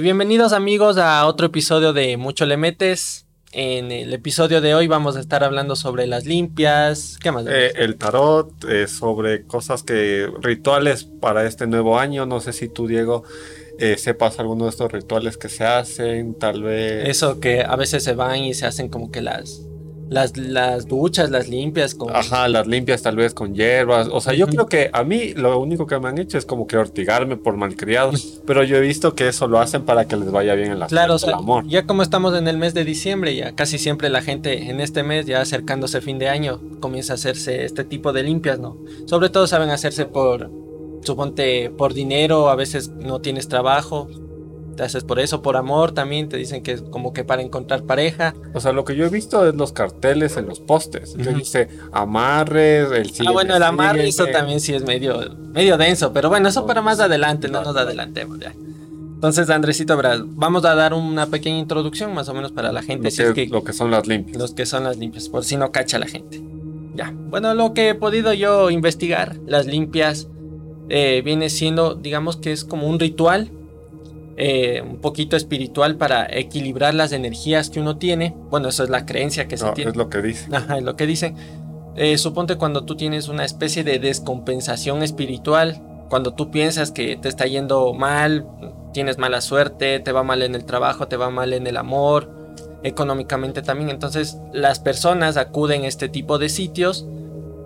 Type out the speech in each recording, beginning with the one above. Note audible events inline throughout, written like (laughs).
Bienvenidos amigos a otro episodio de Mucho Le Metes. En el episodio de hoy vamos a estar hablando sobre las limpias. ¿Qué más? Eh, el tarot, eh, sobre cosas que, rituales para este nuevo año. No sé si tú, Diego, eh, sepas alguno de estos rituales que se hacen, tal vez. Eso que a veces se van y se hacen como que las las, las duchas, las limpias con... Ajá, las limpias tal vez con hierbas. O sea, yo creo que a mí lo único que me han hecho es como que ortigarme por malcriado. (laughs) pero yo he visto que eso lo hacen para que les vaya bien en la Claro, o sea, amor. ya como estamos en el mes de diciembre, ya casi siempre la gente en este mes, ya acercándose fin de año, comienza a hacerse este tipo de limpias, ¿no? Sobre todo saben hacerse por, suponte, por dinero, a veces no tienes trabajo, te haces por eso, por amor también, te dicen que es como que para encontrar pareja. O sea, lo que yo he visto es los carteles en los postes, que dice amarres, el Ah, bueno, el amarre, eso también sí es medio, medio denso, pero bueno, eso para más adelante, no nos adelantemos ya. Entonces, Andresito, vamos a dar una pequeña introducción más o menos para la gente. Lo, que, lo que son las limpias. Los que son las limpias, por si no cacha la gente. Ya. Bueno, lo que he podido yo investigar, las limpias, eh, viene siendo, digamos que es como un ritual eh, un poquito espiritual para equilibrar las energías que uno tiene. Bueno, eso es la creencia que se tiene. Es lo que dice. Ajá, es lo que dicen. Eh, suponte cuando tú tienes una especie de descompensación espiritual, cuando tú piensas que te está yendo mal, tienes mala suerte, te va mal en el trabajo, te va mal en el amor, económicamente también. Entonces las personas acuden a este tipo de sitios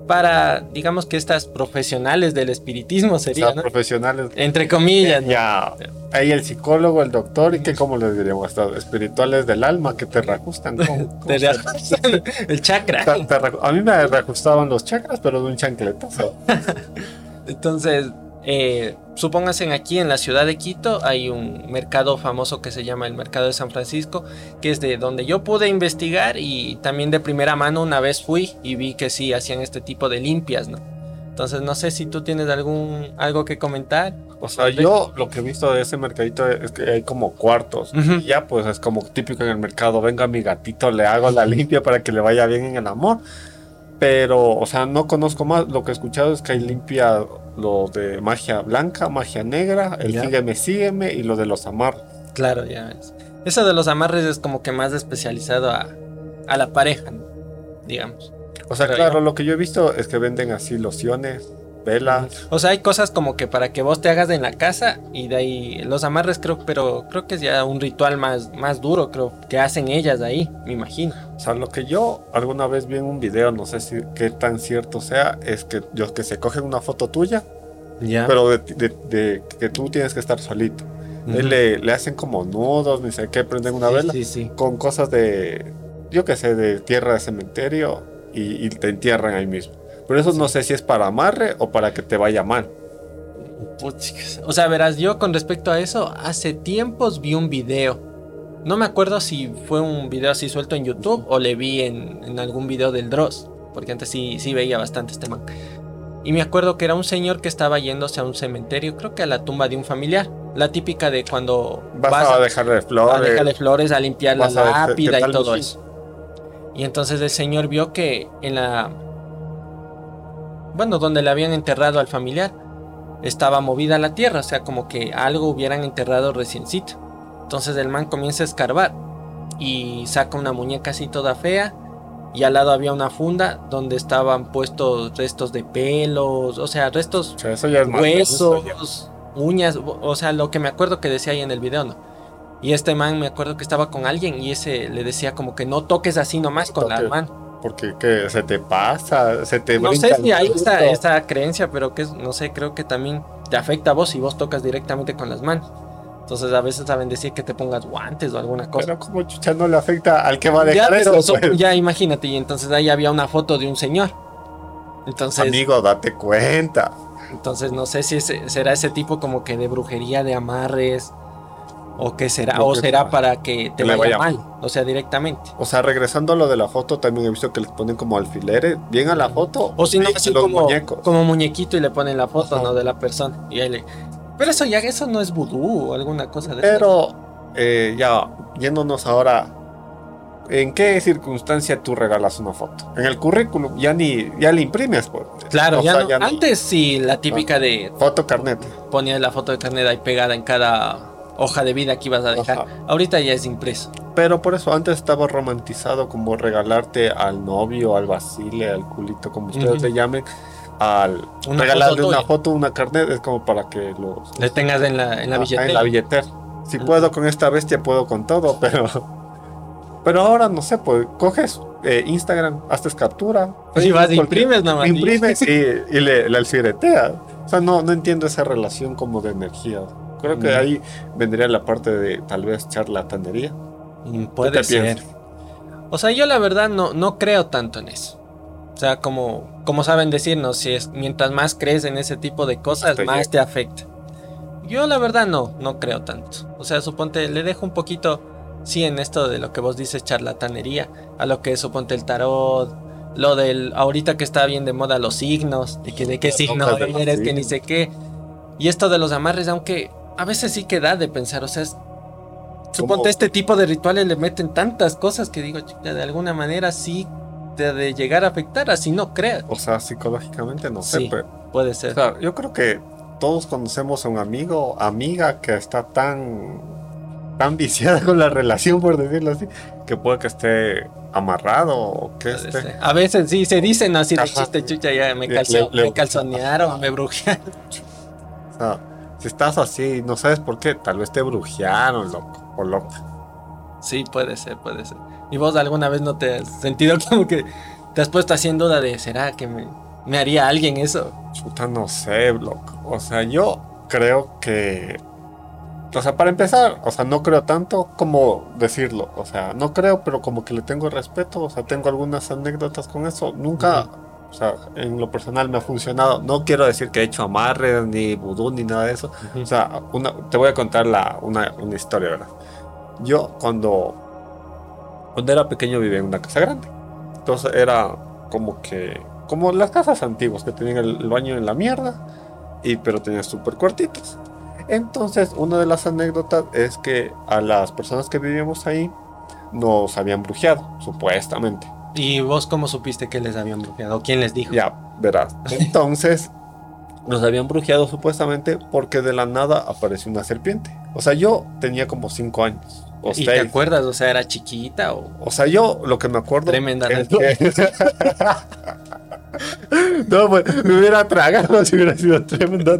para, digamos que estas profesionales del espiritismo serían. profesionales. Entre comillas. Ya. Ahí el psicólogo, el doctor, y que, ¿cómo les diríamos? Espirituales del alma que te reajustan. (laughs) te reajustan el chakra. a mí me reajustaban los chakras, pero de un chancletazo. (laughs) Entonces, eh, supónganse aquí en la ciudad de Quito hay un mercado famoso que se llama el Mercado de San Francisco, que es de donde yo pude investigar y también de primera mano una vez fui y vi que sí hacían este tipo de limpias, ¿no? Entonces no sé si tú tienes algún algo que comentar. O sea, yo lo que he visto de ese mercadito es que hay como cuartos. y ya pues es como típico en el mercado, venga mi gatito, le hago la limpia para que le vaya bien en el amor. Pero, o sea, no conozco más. Lo que he escuchado es que hay limpia lo de magia blanca, magia negra, el sígueme, sígueme y lo de los amarres. Claro, ya ves. Eso de los amarres es como que más especializado a, a la pareja, digamos. O sea, claro, lo que yo he visto es que venden así lociones, velas. O sea, hay cosas como que para que vos te hagas en la casa y de ahí los amarres creo, pero creo que es ya un ritual más, más duro, creo, que hacen ellas ahí, me imagino. O sea, lo que yo alguna vez vi en un video, no sé si qué tan cierto sea, es que, yo, que se cogen una foto tuya, ya. pero de, que tú tienes que estar solito. le, le, hacen como nudos, ni sé qué, prenden una vela con cosas de, yo qué sé, de tierra de cementerio y, y te entierran ahí mismo. Pero eso no sé si es para amarre o para que te vaya mal. O sea, verás, yo con respecto a eso, hace tiempos vi un video. No me acuerdo si fue un video así suelto en YouTube o le vi en, algún video del Dross. Porque antes sí, sí veía bastante este man. Y me acuerdo que era un señor que estaba yéndose a un cementerio, creo que a la tumba de un familiar. La típica de cuando vas, a dejarle flores. A dejarle flores, a limpiar la lápida y todo eso. Y entonces el señor vio que en la bueno, donde le habían enterrado al familiar, estaba movida la tierra, o sea, como que algo hubieran enterrado reciencito. Entonces el man comienza a escarbar y saca una muñeca así toda fea y al lado había una funda donde estaban puestos restos de pelos, o sea, restos huesos, uñas, o sea, lo que me acuerdo que decía ahí en el video, ¿no? Y este man me acuerdo que estaba con alguien y ese le decía como que no toques así nomás con la mano porque que se te pasa, se te No sé si hay esta, creencia, pero que no sé, creo que también te afecta a vos si vos tocas directamente con las manos. Entonces a veces saben decir que te pongas guantes o alguna cosa. Pero como chucha no le afecta al que va a dejar ya, eso. Pues. Ya imagínate, y entonces ahí había una foto de un señor. Entonces. Amigo, date cuenta. Entonces no sé si será ese tipo como que de brujería, de amarres ¿O qué será? ¿O será para que te vaya, mal? O sea, directamente. O sea, regresando a lo de la foto, también he visto que les ponen como alfileres bien a la foto. O si no, así como, como muñequito y le ponen la foto, ¿no? De la persona. Y ahí Pero eso ya, eso no es vudú o alguna cosa de Pero, eh, ya, yéndonos ahora. ¿En qué circunstancia tú regalas una foto? En el currículum ya ni ya le imprimes. Pues. Claro, ya, Antes sí, la típica de... Foto carnet. Ponía la foto de carnet ahí pegada en cada hoja de vida que ibas a dejar. Ahorita ya es impreso. Pero por eso antes estaba romantizado como regalarte al novio, al basile, al culito, como ustedes le llamen, al regalarle una foto, una carnet, es como para que los... Le tengas en la, en la billetera. En la billetera. Si puedo con esta bestia, puedo con todo, (laughs) pero... Pero ahora, no sé, pues coges eh, Instagram, haces captura. Pues y vas, imprimes nada más. Imprimes y, y le, le alfiretea. O sea, no, no entiendo esa relación como de energía. Creo que ahí vendría la parte de tal vez charlatanería. Mm, puede ser. O sea, yo la verdad no, no creo tanto en eso. O sea, como, como saben decirnos, si es, mientras más crees en ese tipo de cosas, más te afecta. Yo la verdad no, no creo tanto. O sea, suponte, le dejo un poquito, sí, en esto de lo que vos dices, charlatanería, a lo que suponte el tarot, lo del, ahorita que está bien de moda los signos, de que de qué signo eres, que ni sé qué. Y esto de los amarres, aunque a veces sí queda de pensar, o sea, suponte este tipo de rituales le meten tantas cosas que digo, de alguna manera sí te de llegar a afectar, así no creas. O sea, psicológicamente no sé, pero, puede ser. O sea, yo creo que todos conocemos a un amigo, amiga que está tan tan viciada con la relación, por decirlo así, que puede que esté amarrado o que esté... A veces sí se dicen así de chiste, chucha, ya me, me calzonearon, me brujearon. O sea, si estás así no sabes por qué, tal vez te brujearon, loco, o loca. Sí, puede ser, puede ser. ¿Y vos alguna vez no te has sentido (laughs) como que te has puesto así en duda de, ¿será que me, haría alguien eso? Chuta, no sé, loco. O sea, yo creo que... O sea, para empezar, o sea, no creo tanto como decirlo. O sea, no creo, pero como que le tengo respeto. O sea, tengo algunas anécdotas con eso. Nunca... O sea, en lo personal me ha funcionado. No quiero decir que he hecho amarres, ni vudú, ni nada de eso. O sea, te voy a contar la, una, una, historia, ¿verdad? Yo cuando, cuando era pequeño vivía en una casa grande. Entonces era como que, como las casas antiguas que tenían el, baño en la mierda, y, pero tenían súper cortitos. Entonces, una de las anécdotas es que a las personas que vivíamos ahí nos habían brujeado, supuestamente. ¿Y vos cómo supiste que les habían brujeado? ¿Quién les dijo? Ya, verás. Entonces, nos habían brujeado supuestamente porque de la nada apareció una serpiente. O sea, yo tenía como cinco años. ¿Y te acuerdas? O sea, ¿era chiquita o...? O sea, yo lo que me acuerdo... Tremenda. (laughs) no, pues me hubiera tragado si hubiera sido tremenda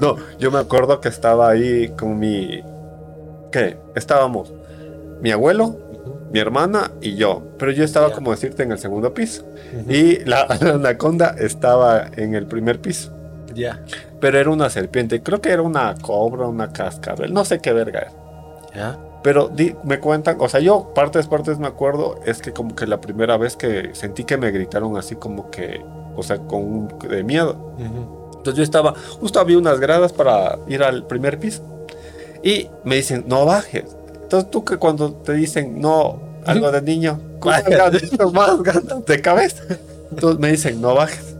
No, yo me acuerdo que estaba ahí con mi... ¿Qué? Estábamos mi abuelo, mi hermana y yo. Pero yo estaba, como decirte, en el segundo piso. Y la, (laughs) anaconda estaba en el primer piso. Ya. Pero era una serpiente. Creo que era una cobra, una cascabel. No sé qué verga era. Ya. Pero me cuentan, o sea, yo partes, partes me acuerdo, es que como que la primera vez que sentí que me gritaron así como que, o sea, con de miedo. Entonces yo estaba, justo había unas gradas para ir al primer piso. Y me dicen, no bajes. Entonces tú que cuando te dicen no, algo de niño, (laughs) más ganas de cabeza. Entonces me dicen, no bajes.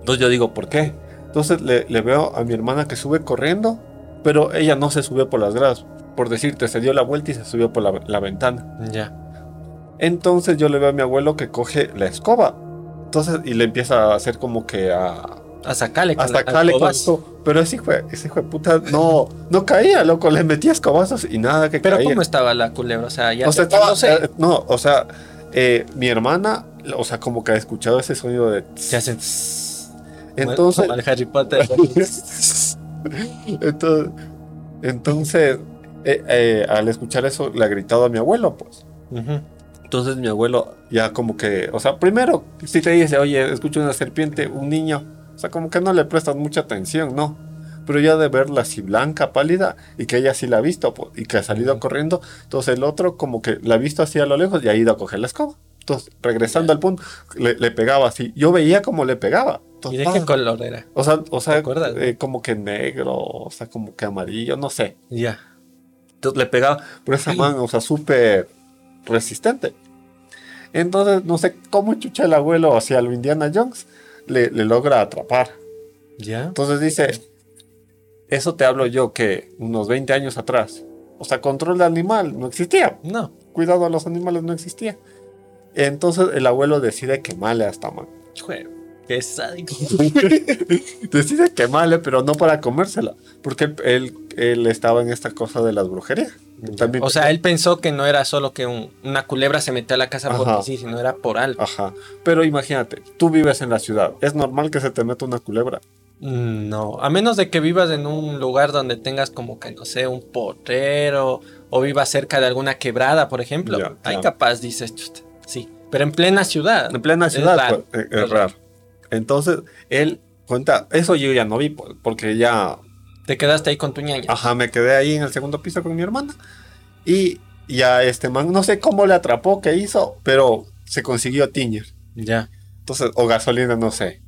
Entonces yo digo, ¿por qué? Entonces le, veo a mi hermana que sube corriendo, pero ella no se subió por las gradas. Por decirte, se dio la vuelta y se subió por la, ventana. Ya. Entonces yo le veo a mi abuelo que coge la escoba. Entonces, y le empieza a hacer como que a, a sacarle con, a sacarle con Pero ese hijo, ese hijo de puta no, no caía, loco. Le metía escobazos y nada que Pero caía. ¿cómo estaba la culebra? O sea, ya o sea, estaba, no, sé. Eh, no, o sea, eh, mi hermana, o sea, como que ha escuchado ese sonido de. Se hacen. Entonces. Como el Harry Potter. (laughs) entonces, entonces eh, al escuchar eso, le ha gritado a mi abuelo, pues. Entonces mi abuelo ya como que, o sea, primero, si te dice, oye, escucho una serpiente, un niño, o sea, como que no le prestas mucha atención, ¿no? Pero ya de verla así blanca, pálida, y que ella sí la ha visto, y que ha salido corriendo, entonces el otro como que la ha visto así a lo lejos y ha ido a coger la escoba. Entonces, regresando al punto, le, pegaba así. Yo veía cómo le pegaba. ¿Y de qué color era? O sea, o sea eh, como que negro, o sea, como que amarillo, no sé. Ya. Entonces le pegaba por esa mano, o sea, súper resistente. Entonces, no sé cómo chucha el abuelo hacia lo Indiana Jones le, logra atrapar. ¿Ya? Entonces dice, eso te hablo yo que unos 20 años atrás. O sea, control de animal no existía. No. Cuidado a los animales no existía. Entonces el abuelo decide quemarle a esta man. Qué sádico. (laughs) Decide quemarle, pero no para comérsela. Porque él, él, estaba en esta cosa de las brujerías. o sea, él pensó que no era solo que una culebra se metía a la casa por sí, sino era por algo. Ajá. Pero imagínate, tú vives en la ciudad. ¿Es normal que se te meta una culebra? No, a menos de que vivas en un lugar donde tengas como que, no sé, un portero o vivas cerca de alguna quebrada, por ejemplo. Ahí capaz dices, sí. Pero en plena ciudad. En plena ciudad, pues, es raro. Entonces, él cuenta, eso yo ya no vi, porque ya... Te quedaste ahí con tu ñaña. Ajá, me quedé ahí en el segundo piso con mi hermana. Y ya este man, no sé cómo le atrapó, qué hizo, pero se consiguió Tiñer. Ya. Entonces, o gasolina, no sé.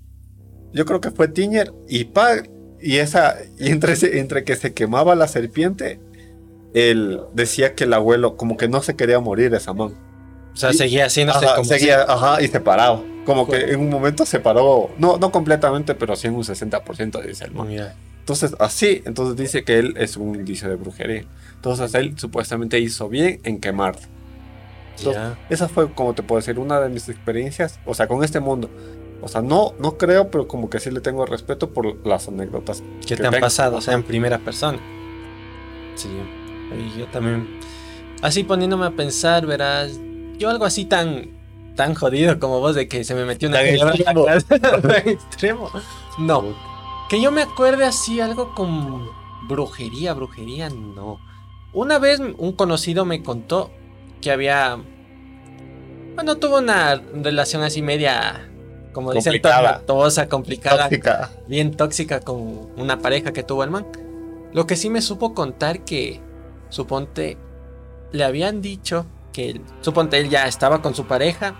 Yo creo que fue Tiñer y pa, y esa, y entre, entre que se quemaba la serpiente, él decía que el abuelo como que no se quería morir esa man. O sea, seguía haciéndose como seguía, ajá, y se paraba. Como que en un momento se paró, no, no completamente, pero sí en un 60%, dice el man. Entonces, así, entonces dice que él es un indicio de brujería. Entonces, él supuestamente hizo bien en quemar. Esa fue, como te puedo decir, una de mis experiencias, o sea, con este mundo. O sea, no, no creo, pero como que sí le tengo respeto por las anécdotas. que te han pasado? O sea, en primera persona. Sí, y yo también. Así poniéndome a pensar, verás, yo algo así tan tan jodido como vos de que se me metió una extremo. (laughs) extremo. No. Que yo me acuerde así algo con brujería, brujería, no. Una vez un conocido me contó que había bueno, tuvo una relación así media como dicen tosa, complicada, tóxica. bien tóxica con una pareja que tuvo el man. Lo que sí me supo contar que suponte le habían dicho que suponte él ya estaba con su pareja,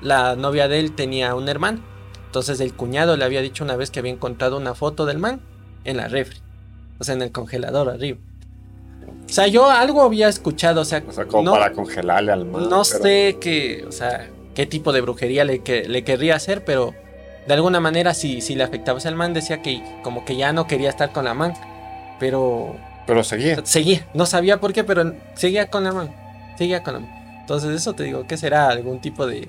la novia de él tenía un hermano, entonces el cuñado le había dicho una vez que había encontrado una foto del man en la refri, o sea, en el congelador arriba. O sea, yo algo había escuchado, o sea, como para congelarle al man. No sé qué, o sea, qué tipo de brujería le, que, le querría hacer, pero de alguna manera si, si le afectaba. O sea, el man decía que como que ya no quería estar con la man, pero... Pero seguía. Seguía, no sabía por qué, pero seguía con la man, seguía con la man. Entonces eso te digo, que será algún tipo de,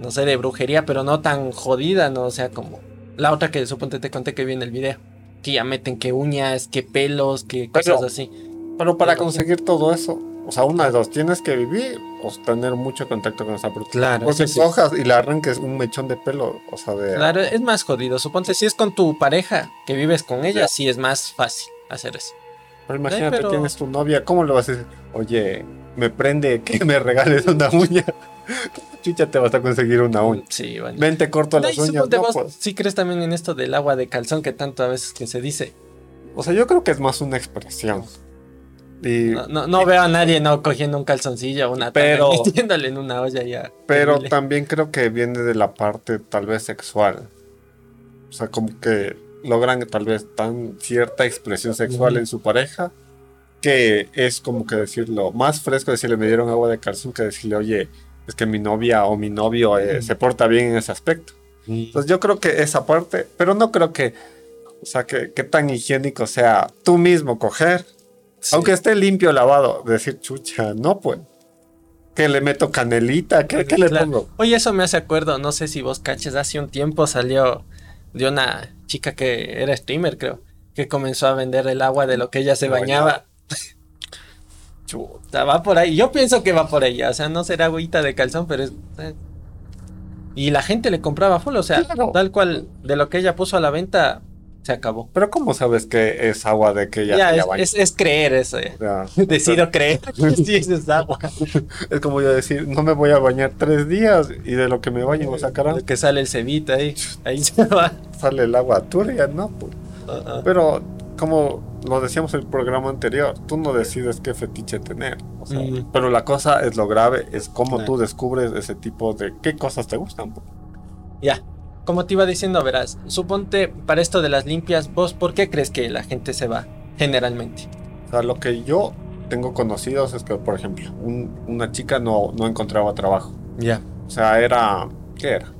no sé, de brujería, pero no tan jodida, ¿no? O sea, como la otra que suponte te conté que vi en el video. Que ya meten que uñas, que pelos, que cosas así. Pero para conseguir todo eso, o sea, una de dos, tienes que vivir o tener mucho contacto con esa persona. Claro. Porque si hojas y le arranques un mechón de pelo, o sea, de... Claro, es más jodido. Suponte si es con tu pareja, que vives con ella, sí es más fácil hacer eso. Pero imagínate, tienes tu novia, ¿cómo le vas a decir? Oye, me prende que me regales una uña. Chucha, te vas a conseguir una uña. Sí, vale. Vente corto las uñas. No, pues. Sí crees también en esto del agua de calzón que tanto a veces que se dice. O sea, yo creo que es más una expresión. Y, no, no, veo a nadie no cogiendo un calzoncillo o una pero (laughs) metiéndole en una olla ya. Pero también creo que viene de la parte tal vez sexual. O sea, como que logran tal vez tan cierta expresión sexual en su pareja que es como que decirlo más fresco decirle me dieron agua de calzón que decirle oye es que mi novia o mi novio eh, se porta bien en ese aspecto. Entonces yo creo que esa parte pero no creo que o sea que, tan higiénico sea tú mismo coger aunque esté limpio lavado decir chucha no pues que le meto canelita ¿qué, le pongo? oye eso me hace acuerdo no sé si vos caches hace un tiempo salió de una chica que era streamer creo que comenzó a vender el agua de lo que ella se bañaba Chuta, va por ahí. Yo pienso que va por ahí. O sea, no será agüita de calzón, pero es. Eh. Y la gente le compraba full. O sea, tal cual de lo que ella puso a la venta, se acabó. Pero ¿cómo sabes que es agua de que ella ya, es, creer eso. (laughs) Decido creer (laughs) sí, es agua. es como yo decir, no me voy a bañar tres días y de lo que me baño me sacarán. Que sale el cebita ahí. Ahí (laughs) se va. Sale el agua turbia, ¿no? Pues. Pero como lo decíamos en el programa anterior, tú no decides qué fetiche tener. Pero la cosa es lo grave, es cómo tú descubres ese tipo de qué cosas te gustan. Ya, como te iba diciendo, verás, suponte para esto de las limpias, vos, ¿por qué crees que la gente se va generalmente? O sea, lo que yo tengo conocidos es que, por ejemplo, una chica no, no encontraba trabajo. Ya. O sea, era, ¿qué era?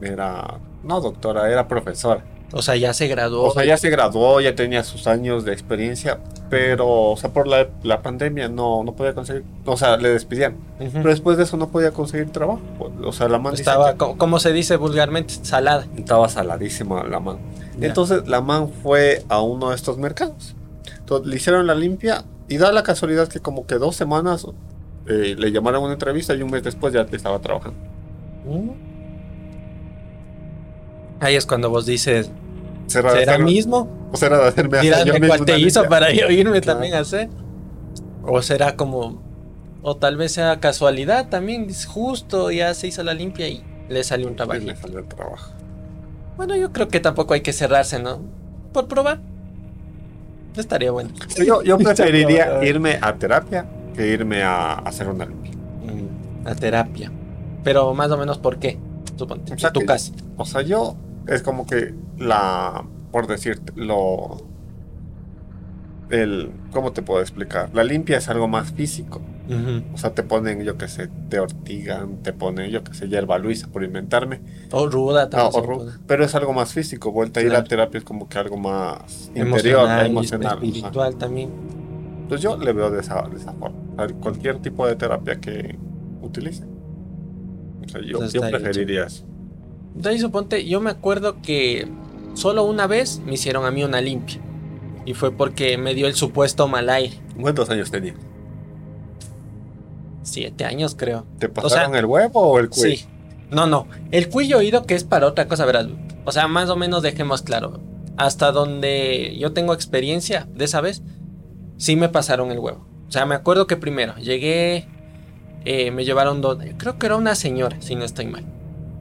Era, no doctora, era profesora. O sea, ya se graduó. O sea, ya se graduó, ya tenía sus años de experiencia, pero, o sea, por la, la pandemia no, no podía conseguir, o sea, le despidían. Pero después de eso no podía conseguir trabajo. O sea, la man estaba, como se dice vulgarmente, salada. Estaba saladísima la man. Entonces, la man fue a uno de estos mercados. Entonces, le hicieron la limpia y da la casualidad que como que dos semanas eh, le llamaron a una entrevista y un mes después ya estaba trabajando. Mm. Ahí es cuando vos dices, ¿Será, mismo? ¿O será de hacerme hacer cuál te hizo para yo irme también a hacer? ¿O será como... O tal vez sea casualidad también, justo ya se hizo la limpia y le salió un trabajo. le salió el trabajo. Bueno, yo creo que tampoco hay que cerrarse, ¿no? Por probar. Estaría bueno. Yo, yo (laughs) preferiría irme a terapia que irme a, hacer una limpia. Mm, a terapia. Pero más o menos, ¿por qué? Suponte, o tu casa. O sea, yo es como que la, por decirte, lo, el, ¿cómo te puedo explicar? La limpia es algo más físico. O sea, te ponen, yo qué sé, te ortigan, te ponen, yo qué sé, hierba luisa por inventarme. O ruda también. Pero es algo más físico. Vuelta a ir a terapia es como que algo más interior, emocional. Espiritual también. Entonces yo le veo de esa, de esa forma. Cualquier tipo de terapia que utilice. O sea, yo, yo preferiría eso. Entonces suponte, yo me acuerdo que solo una vez me hicieron a mí una limpia. Y fue porque me dio el supuesto mal aire. ¿Cuántos años tenía? Siete años creo. ¿Te pasaron el huevo o el cuello? Sí. No, no. El cuello oído que es para otra cosa, verás. O sea, más o menos dejemos claro. Hasta donde yo tengo experiencia de esa vez, sí me pasaron el huevo. O sea, me acuerdo que primero llegué, eh, me llevaron donde, creo que era una señora, si no estoy mal.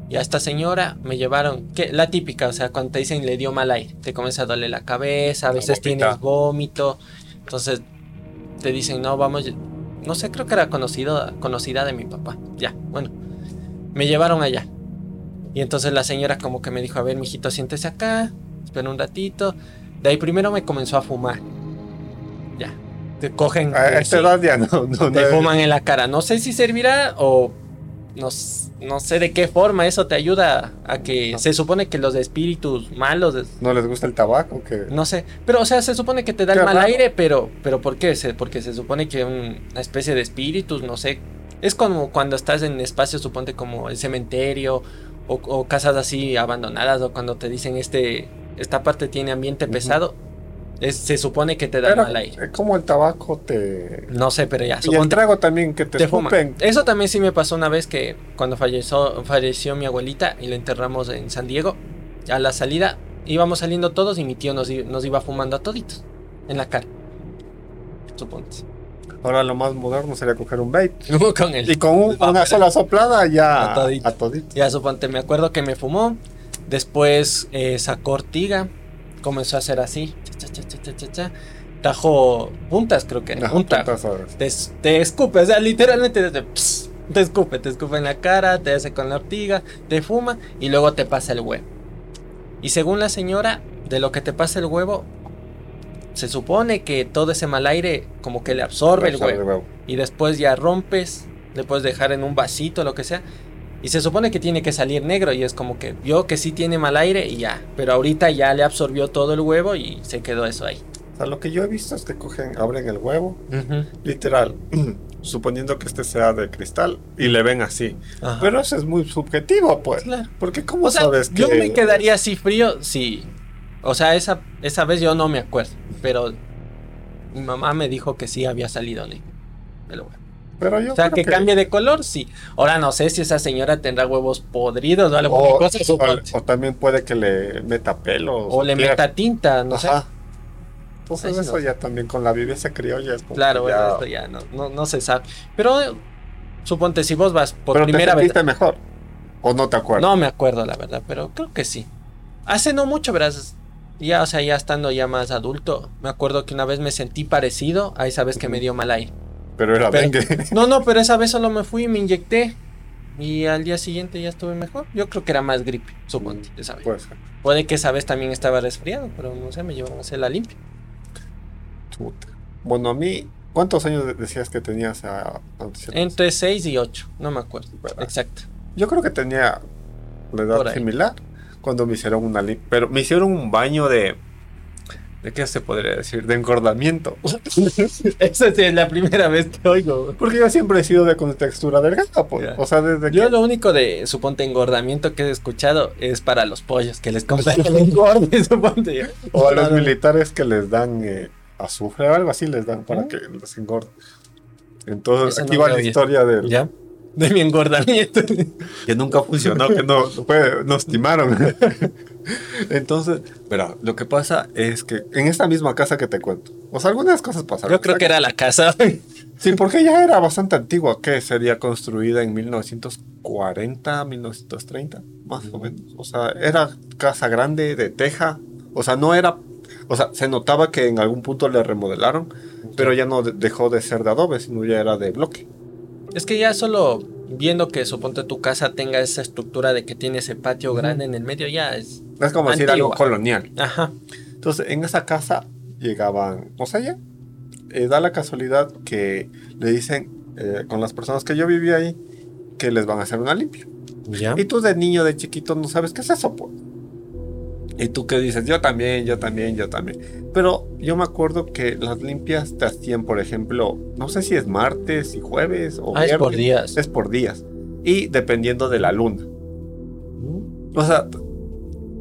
Y a esta señora me llevaron, que la típica, o sea, cuando te dicen le dio mal aire, te comienza a doler la cabeza, a veces tienes vómito, entonces te dicen, no, vamos, no sé, creo que era conocido, conocida de mi papá, ya, bueno, me llevaron allá. Y entonces la señora como que me dijo, a ver, mijito, siéntese acá, espera un ratito. De ahí primero me comenzó a fumar. Ya, te cogen... A esta edad ya no, no, Te fuman en la cara. No sé si servirá o no, no, sé de qué forma eso te ayuda a que se supone que los espíritus malos no les gusta el tabaco que no sé pero o sea se supone que te da el mal aire pero pero por qué porque se supone que una especie de espíritus no sé. Es como cuando estás en espacios suponte como el cementerio o, casas así abandonadas o cuando te dicen este esta parte tiene ambiente pesado se supone que te da mal aire. Como el tabaco te. No sé, pero ya. Y el trago también que te, te Eso también sí me pasó una vez que cuando falleció, falleció mi abuelita y la enterramos en San Diego, a la salida íbamos saliendo todos y mi tío nos, nos iba fumando a toditos en la cara. Suponte. Ahora lo más moderno sería coger un vape. (laughs) con y con una sola soplada ya a todito. Ya suponte, me acuerdo que me fumó. Después eh, sacó ortiga. Comenzó a hacer así cha, Tajo puntas, creo que. Te, te, escupe, o sea, literalmente te, te escupe, te escupe en la cara, te hace con la ortiga, te fuma y luego te pasa el huevo. Y según la señora, de lo que te pasa el huevo, se supone que todo ese mal aire como que le absorbe el huevo. Y después ya rompes, le puedes dejar en un vasito, lo que sea. Y se supone que tiene que salir negro y es como que vio que sí tiene mal aire y ya. Pero ahorita ya le absorbió todo el huevo y se quedó eso ahí. O sea, lo que yo he visto es que cogen, abren el huevo, literal, (clears throat) suponiendo que este sea de cristal y le ven así. Pero eso es muy subjetivo, pues. Porque ¿cómo sabes que...? Yo me quedaría así frío si... O sea, esa, esa vez yo no me acuerdo, pero mi mamá me dijo que sí había salido el huevo o sea, que, cambie de color, sí. Ahora no sé si esa señora tendrá huevos podridos o algo o, o, también puede que le meta pelo. O, le meta tinta, no sé. Entonces eso ya también con la vivencia criolla es Claro, ya... esto ya no, no, se sabe. Pero suponte si vos vas por primera vez. mejor? ¿O no te acuerdas? No me acuerdo, la verdad, pero creo que sí. Hace no mucho, verás. Ya, o sea, ya estando ya más adulto, me acuerdo que una vez me sentí parecido a esa vez que me dio mal aire. Pero era dengue. No, no, pero esa vez solo me fui y me inyecté. Y al día siguiente ya estuve mejor. Yo creo que era más gripe, suponte, esa vez. Puede, que esa vez también estaba resfriado, pero no sé, me llevaron a hacer la limpia. Bueno, a mí, ¿cuántos años decías que tenías a, Entre 6 y 8, no me acuerdo. Exacto. Yo creo que tenía la edad similar. cuando me hicieron una limpia. Pero me hicieron un baño de. ¿De qué se podría decir? De engordamiento. (laughs) Esa es la primera vez que oigo. Porque yo siempre he sido de con textura delgada, pues. O sea, desde Yo lo único de, suponte, engordamiento que he escuchado es para los pollos, que les compran el (laughs) engorde, suponte. O a los militares que les dan eh, azufre o algo así, les dan para que les engorden. Entonces, aquí va la historia del... ¿Ya? De mi engordamiento. Que nunca funcionó, que no fue, nos timaron. Entonces, pero lo que pasa es que en esta misma casa que te cuento, o sea, algunas cosas pasaron. Yo creo que era la casa. Sí, porque ya era bastante antigua, que sería construida en 1940, 1930, más o menos. O sea, era casa grande de teja, o sea, no era, o sea, se notaba que en algún punto le remodelaron, pero ya no dejó de ser de adobe, sino ya era de bloque. Es que ya solo viendo que suponte tu casa tenga esa estructura de que tiene ese patio grande en el medio, ya es. Es como decir algo colonial. Ajá. Entonces, en esa casa llegaban, o sea, ya. Eh, da la casualidad que le dicen eh, con las personas que yo vivía ahí que les van a hacer una limpia. ¿Ya? Y tú de niño, de chiquito, no sabes qué es eso, pues. Y tú que dices, yo también, yo también, yo también. Pero yo me acuerdo que las limpias te hacían, por ejemplo, no sé si es martes y jueves o ah, es por días. Es por días. Y dependiendo de la luna. Mm. O sea,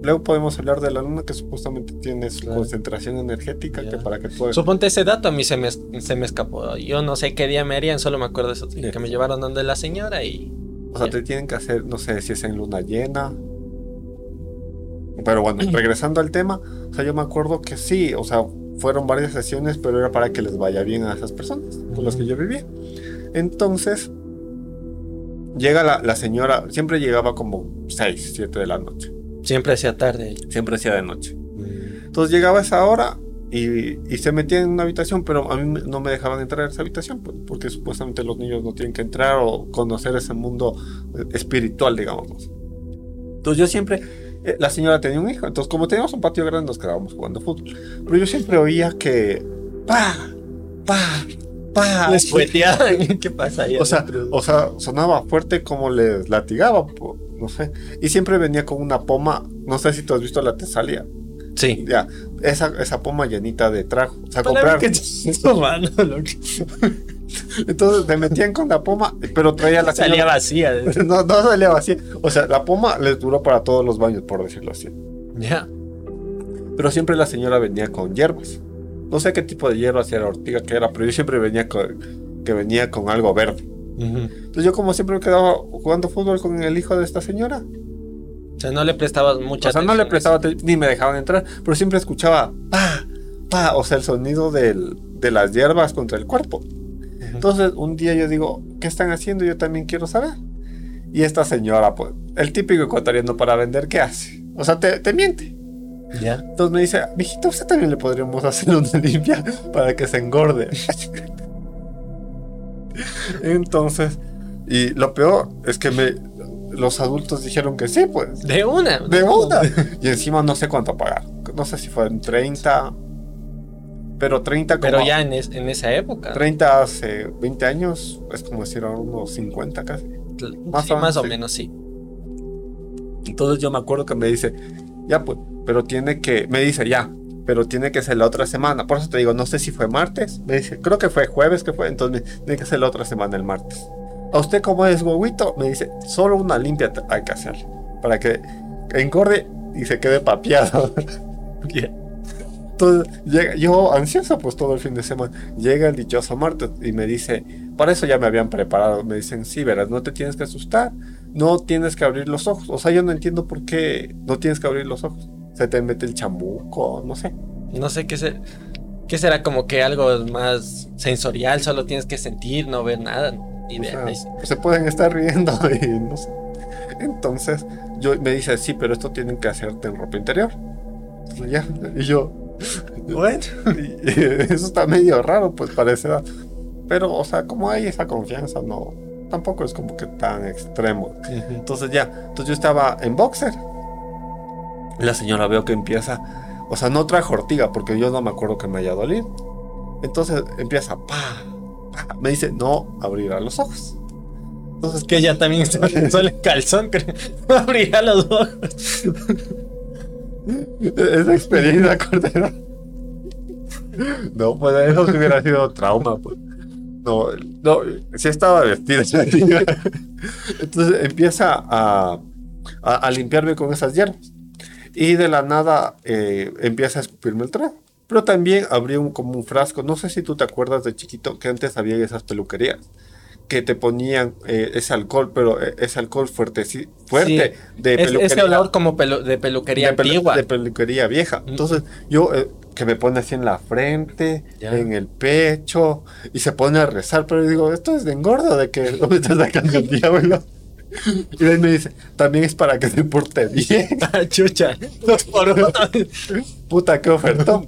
luego podemos hablar de la luna que supuestamente tiene su concentración energética que para que pueda... Suponte ese dato a mí se me, se me escapó. Yo no sé qué día me harían, solo me acuerdo eso. Que me llevaron donde la señora y... O sea, te tienen que hacer, no sé si es en luna llena pero bueno, (clears throat) regresando al tema, o sea, yo me acuerdo que sí, o sea, fueron varias sesiones, pero era para que les vaya bien a esas personas con las que yo vivía. Entonces, llega la, señora, siempre llegaba como 6, 7 de la noche. Siempre hacía tarde. Siempre hacía de noche. Entonces llegaba a esa hora y, y, se metía en una habitación, pero a mí no me dejaban entrar a esa habitación, porque supuestamente los niños no tienen que entrar o conocer ese mundo eh, espiritual, digamos. Entonces yo siempre eh, la señora tenía un hijo. Entonces, como teníamos un patio grande, nos quedábamos jugando fútbol. Pero yo siempre oía que. ¡Pa! ¡Pa! ¡Pa! Les (laughs) ¿Qué pasa ahí? O sea, o sea, sonaba fuerte como les latigaba. No sé. Y siempre venía con una poma. No sé si tú has visto la tesalia. Sí. Ya, esa, esa poma llenita de trajo. O sea, comprar. (laughs) (laughs) Entonces me metían con la poma, pero traía la Salía vacía. (laughs) No, no salía vacía. O sea, la poma les duró para todos los baños, por decirlo así. Ya. Pero siempre la señora venía con hierbas. No sé qué tipo de hierbas era ortiga que era, pero yo siempre venía con, que venía con algo verde. Entonces yo como siempre me quedaba jugando fútbol con el hijo de esta señora. O sea, no le prestabas mucha O sea, no le prestaba ni me dejaban entrar, pero siempre escuchaba pa, pa, o sea, el sonido de las hierbas contra el cuerpo. Entonces, un día yo digo, ¿qué están haciendo? Yo también quiero saber. Y esta señora, pues, el típico ecuatoriano para vender, ¿qué hace? O sea, te, miente. ¿Ya? Entonces me dice, mijito, usted también le podríamos hacer (laughs) una limpia para que se engorde. (laughs) Entonces, y lo peor es que me, los adultos dijeron que sí, pues. De una. De una. (laughs) Y encima no sé cuánto pagar. No sé si fueron 30, pero 30 como... Pero ya en, esa época. 30 hace 20 años, es como decir unos 50 casi. Más, o, más o menos, sí. Entonces yo me acuerdo que me dice, ya pues, pero tiene que, me dice, ya, pero tiene que ser la otra semana. Por eso te digo, no sé si fue martes. Me dice, creo que fue jueves que fue, entonces tiene que ser la otra semana el martes. A usted como es huevito, me dice, solo una limpia hay que hacer. Para que engorde y se quede papiado. (laughs) llega, yo ansioso pues todo el fin de semana, llega el dichoso martes y me dice, para eso ya me habían preparado, me dicen, sí, verás, no te tienes que asustar, no tienes que abrir los ojos, o sea, yo no entiendo por qué no tienes que abrir los ojos, se te mete el chamuco, no sé. No sé qué se... ¿Qué será como que algo más sensorial? Solo tienes que sentir, no ver nada. se pueden estar riendo (laughs) y no sé. Entonces, yo me dice, sí, pero esto tienen que hacerte en ropa interior. ya, y yo, (laughs) bueno, eso está medio raro, pues parece. Pero, o sea, como hay esa confianza, no. Tampoco es como que tan extremo. Entonces ya, entonces yo estaba en boxer. La señora veo que empieza, o sea, no trajo ortiga porque yo no me acuerdo que me haya dolido. Entonces empieza, pa, me dice, no abrirá los ojos. Entonces que ella también (laughs) suele calzón, creo. (laughs) Abrirá los ojos. Esa experiencia, (laughs) Cordero. No, pues eso sí hubiera sido trauma, pues. No, no, sí estaba vestida. Entonces empieza a, a, limpiarme con esas hierbas. Y de la nada eh, empieza a escupirme el trago. Pero también abrió un, como un frasco. No sé si tú te acuerdas de chiquito que antes había esas peluquerías que te ponían eh, ese alcohol, pero eh, ese alcohol fuerte, sí, fuerte de peluquería. Ese olor como de peluquería antigua. De peluquería vieja. Entonces, yo que me pone así en la frente, en el pecho, y se pone a rezar, pero digo, esto es de engordo, de que ¿dónde está sacando el diablo? (laughs) Y él me dice, también es para que se porte bien. (laughs) Ah, chucha, (laughs) Puta, qué ofertón.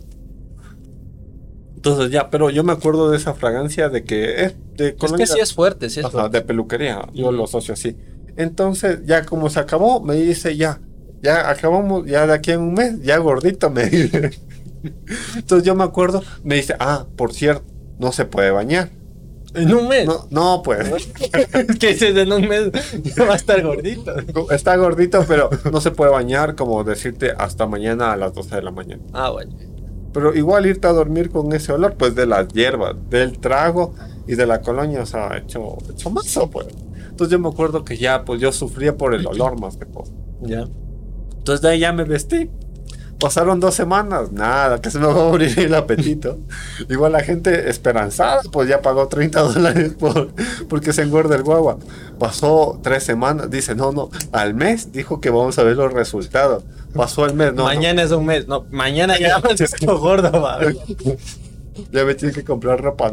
Entonces ya, pero yo me acuerdo de esa fragancia de que es de Es que sí es fuerte, sí es de peluquería, yo lo asocio así. Entonces, ya como se acabó, me dice, ya, ya acabamos, ya de aquí en un mes, ya gordito, (laughs) me dice. Entonces yo me acuerdo, me dice, ah, por cierto, no se puede bañar. ¿En un mes? No, no pues. (laughs) ¿Qué dices? En un mes (laughs) va a estar gordito. Está gordito, pero no se puede bañar, como decirte, hasta mañana a las 12 de la mañana. Ah, bueno. Pero igual irte a dormir con ese olor, pues de las hierbas, del trago y de la colonia, o sea, hecho, hecho mazo, pues. Entonces yo me acuerdo que ya, pues yo sufría por el olor más que todo. Ya. Entonces de ahí ya me vestí Pasaron dos semanas, nada, que se me va a abrir el apetito. Igual la gente esperanzada, pues ya pagó 30 dólares por, porque se engorda el guagua. Pasó tres semanas, dice, no, no, al mes dijo que vamos a ver los resultados. Pasó el mes, no. Mañana es un mes, no, mañana ya (laughs) me siento gordo, va. Ya me tiene que comprar ropa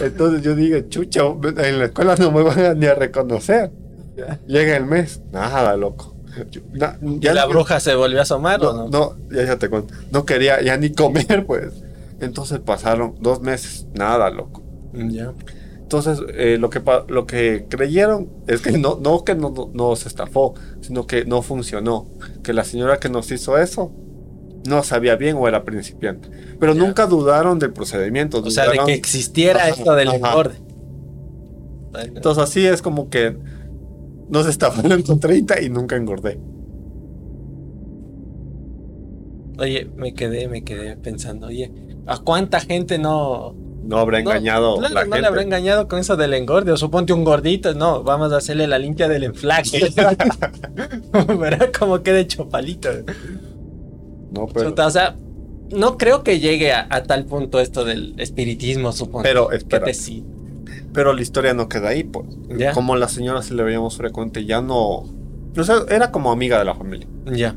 Entonces yo digo, chucha, en la escuela no me van ni a reconocer. Llega el mes, nada, loco ya la bruja se volvió a asomar no, o no? No, ya, te cuento. No quería ya ni comer, pues. Entonces pasaron dos meses, nada, loco. Mm, ya. Entonces, eh, lo, que, lo que creyeron es que no, no que no, nos estafó, sino que no funcionó. Que la señora que nos hizo eso no sabía bien o era principiante. Pero nunca dudaron del procedimiento. O sea, de que existiera esto del engorde. Entonces, así es como que nos estafaron con 30 y nunca engordé. Oye, me quedé, me quedé pensando, oye, ¿a cuánta gente no... No habrá engañado no, la no le habrá engañado con eso del engorde, o suponte un gordito, no, vamos a hacerle la limpia del enflaque. (laughs) Verá cómo queda hecho palito. No, pero... O sea, no creo que llegue a, tal punto esto del espiritismo, supongo. Pero espera. Pero la historia no queda ahí, pues. Como la señora se le veíamos frecuente, ya no. O sea, era como amiga de la familia. Ya.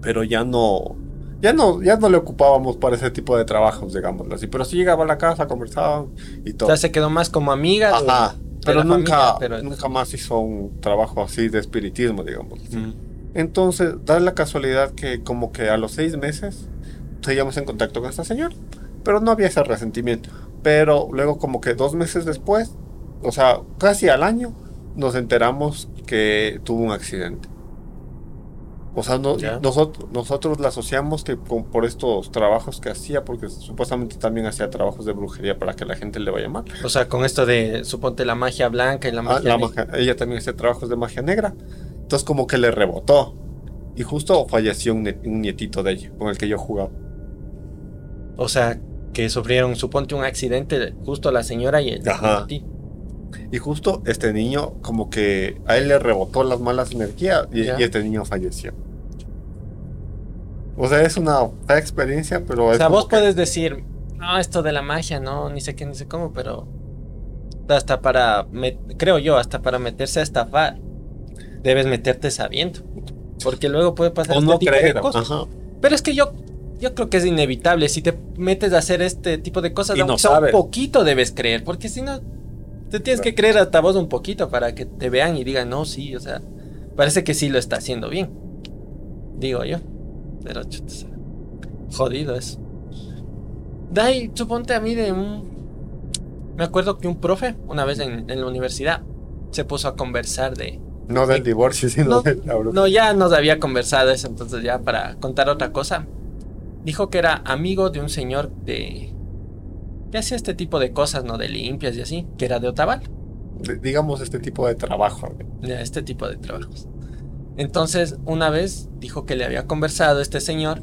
Pero ya no. Ya no, ya no le ocupábamos para ese tipo de trabajos, digámoslo así. Pero sí llegaba a la casa, conversaban y todo. O sea, se quedó más como amiga. Ajá. pero nunca, nunca más hizo un trabajo así de espiritismo, digamos. Entonces, da la casualidad que como que a los seis meses seguíamos en contacto con esta señora. Pero no había ese resentimiento. Pero luego como que dos meses después, o sea, casi al año, nos enteramos que tuvo un accidente. O sea, nosotros, nosotros la asociamos que por estos trabajos que hacía, porque supuestamente también hacía trabajos de brujería para que la gente le vaya mal. O sea, con esto de, suponte, la magia blanca y la ah, magia, Ella también hacía trabajos de magia negra. Entonces como que le rebotó. Y justo falleció un, un nietito de ella, con el que yo jugaba. O sea, que sufrieron, suponte, un accidente, justo la señora y el Ajá. Y justo este niño, como que a él le rebotó las malas energías y, este niño falleció. O sea, es una experiencia, pero... O sea, vos puedes decir, no, esto de la magia, no, ni sé qué, ni sé cómo, pero... Hasta para, creo yo, hasta para meterse a estafar, debes meterte sabiendo. Porque luego puede pasar o este no creer. Pero es que yo yo creo que es inevitable. Si te metes a hacer este tipo de cosas, aunque sea un poquito debes creer, porque si no, te tienes que creer hasta vos un poquito para que te vean y digan, no, sí, o sea, parece que sí lo está haciendo bien. Digo yo. Pero jodido es. Dai, suponte a mí de un. Me acuerdo que un profe, una vez en, la universidad, se puso a conversar de. No del divorcio, sino no, de la No, ya nos había conversado eso, entonces ya para contar otra cosa dijo que era amigo de un señor de que hacía este tipo de cosas, ¿no? De limpias y así, que era de Otavalo. digamos, este tipo de trabajo. Ya, este tipo de trabajos. Entonces, una vez dijo que le había conversado este señor,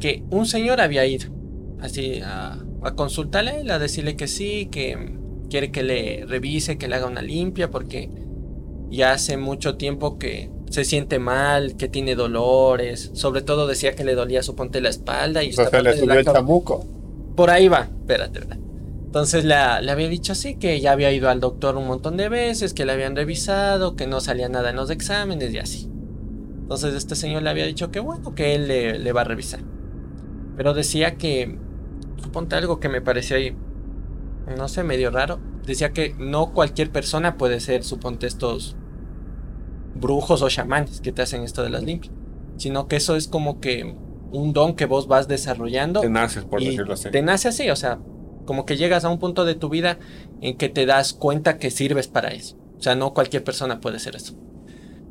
que un señor había ido así a, a consultarle, a decirle que sí, que quiere que le revise, que le haga una limpia, porque ya hace mucho tiempo que se siente mal, que tiene dolores, sobre todo decía que le dolía su ponte la espalda y... Pues le subió el chamuco. Por ahí va, espérate, ¿verdad? Entonces le había dicho así, que ya había ido al doctor un montón de veces, que le habían revisado, que no salía nada en los exámenes y así. Entonces este señor le había dicho que bueno, que él le, va a revisar. Pero decía que, suponte algo que me pareció ahí, no sé, medio raro. Decía que no cualquier persona puede ser, suponte, estos brujos o chamanes que te hacen esto de las limpias. Sino que eso es como que un don que vos vas desarrollando. Te naces, por decirlo así. Te nace así, o sea, como que llegas a un punto de tu vida en que te das cuenta que sirves para eso. O sea, no cualquier persona puede hacer eso.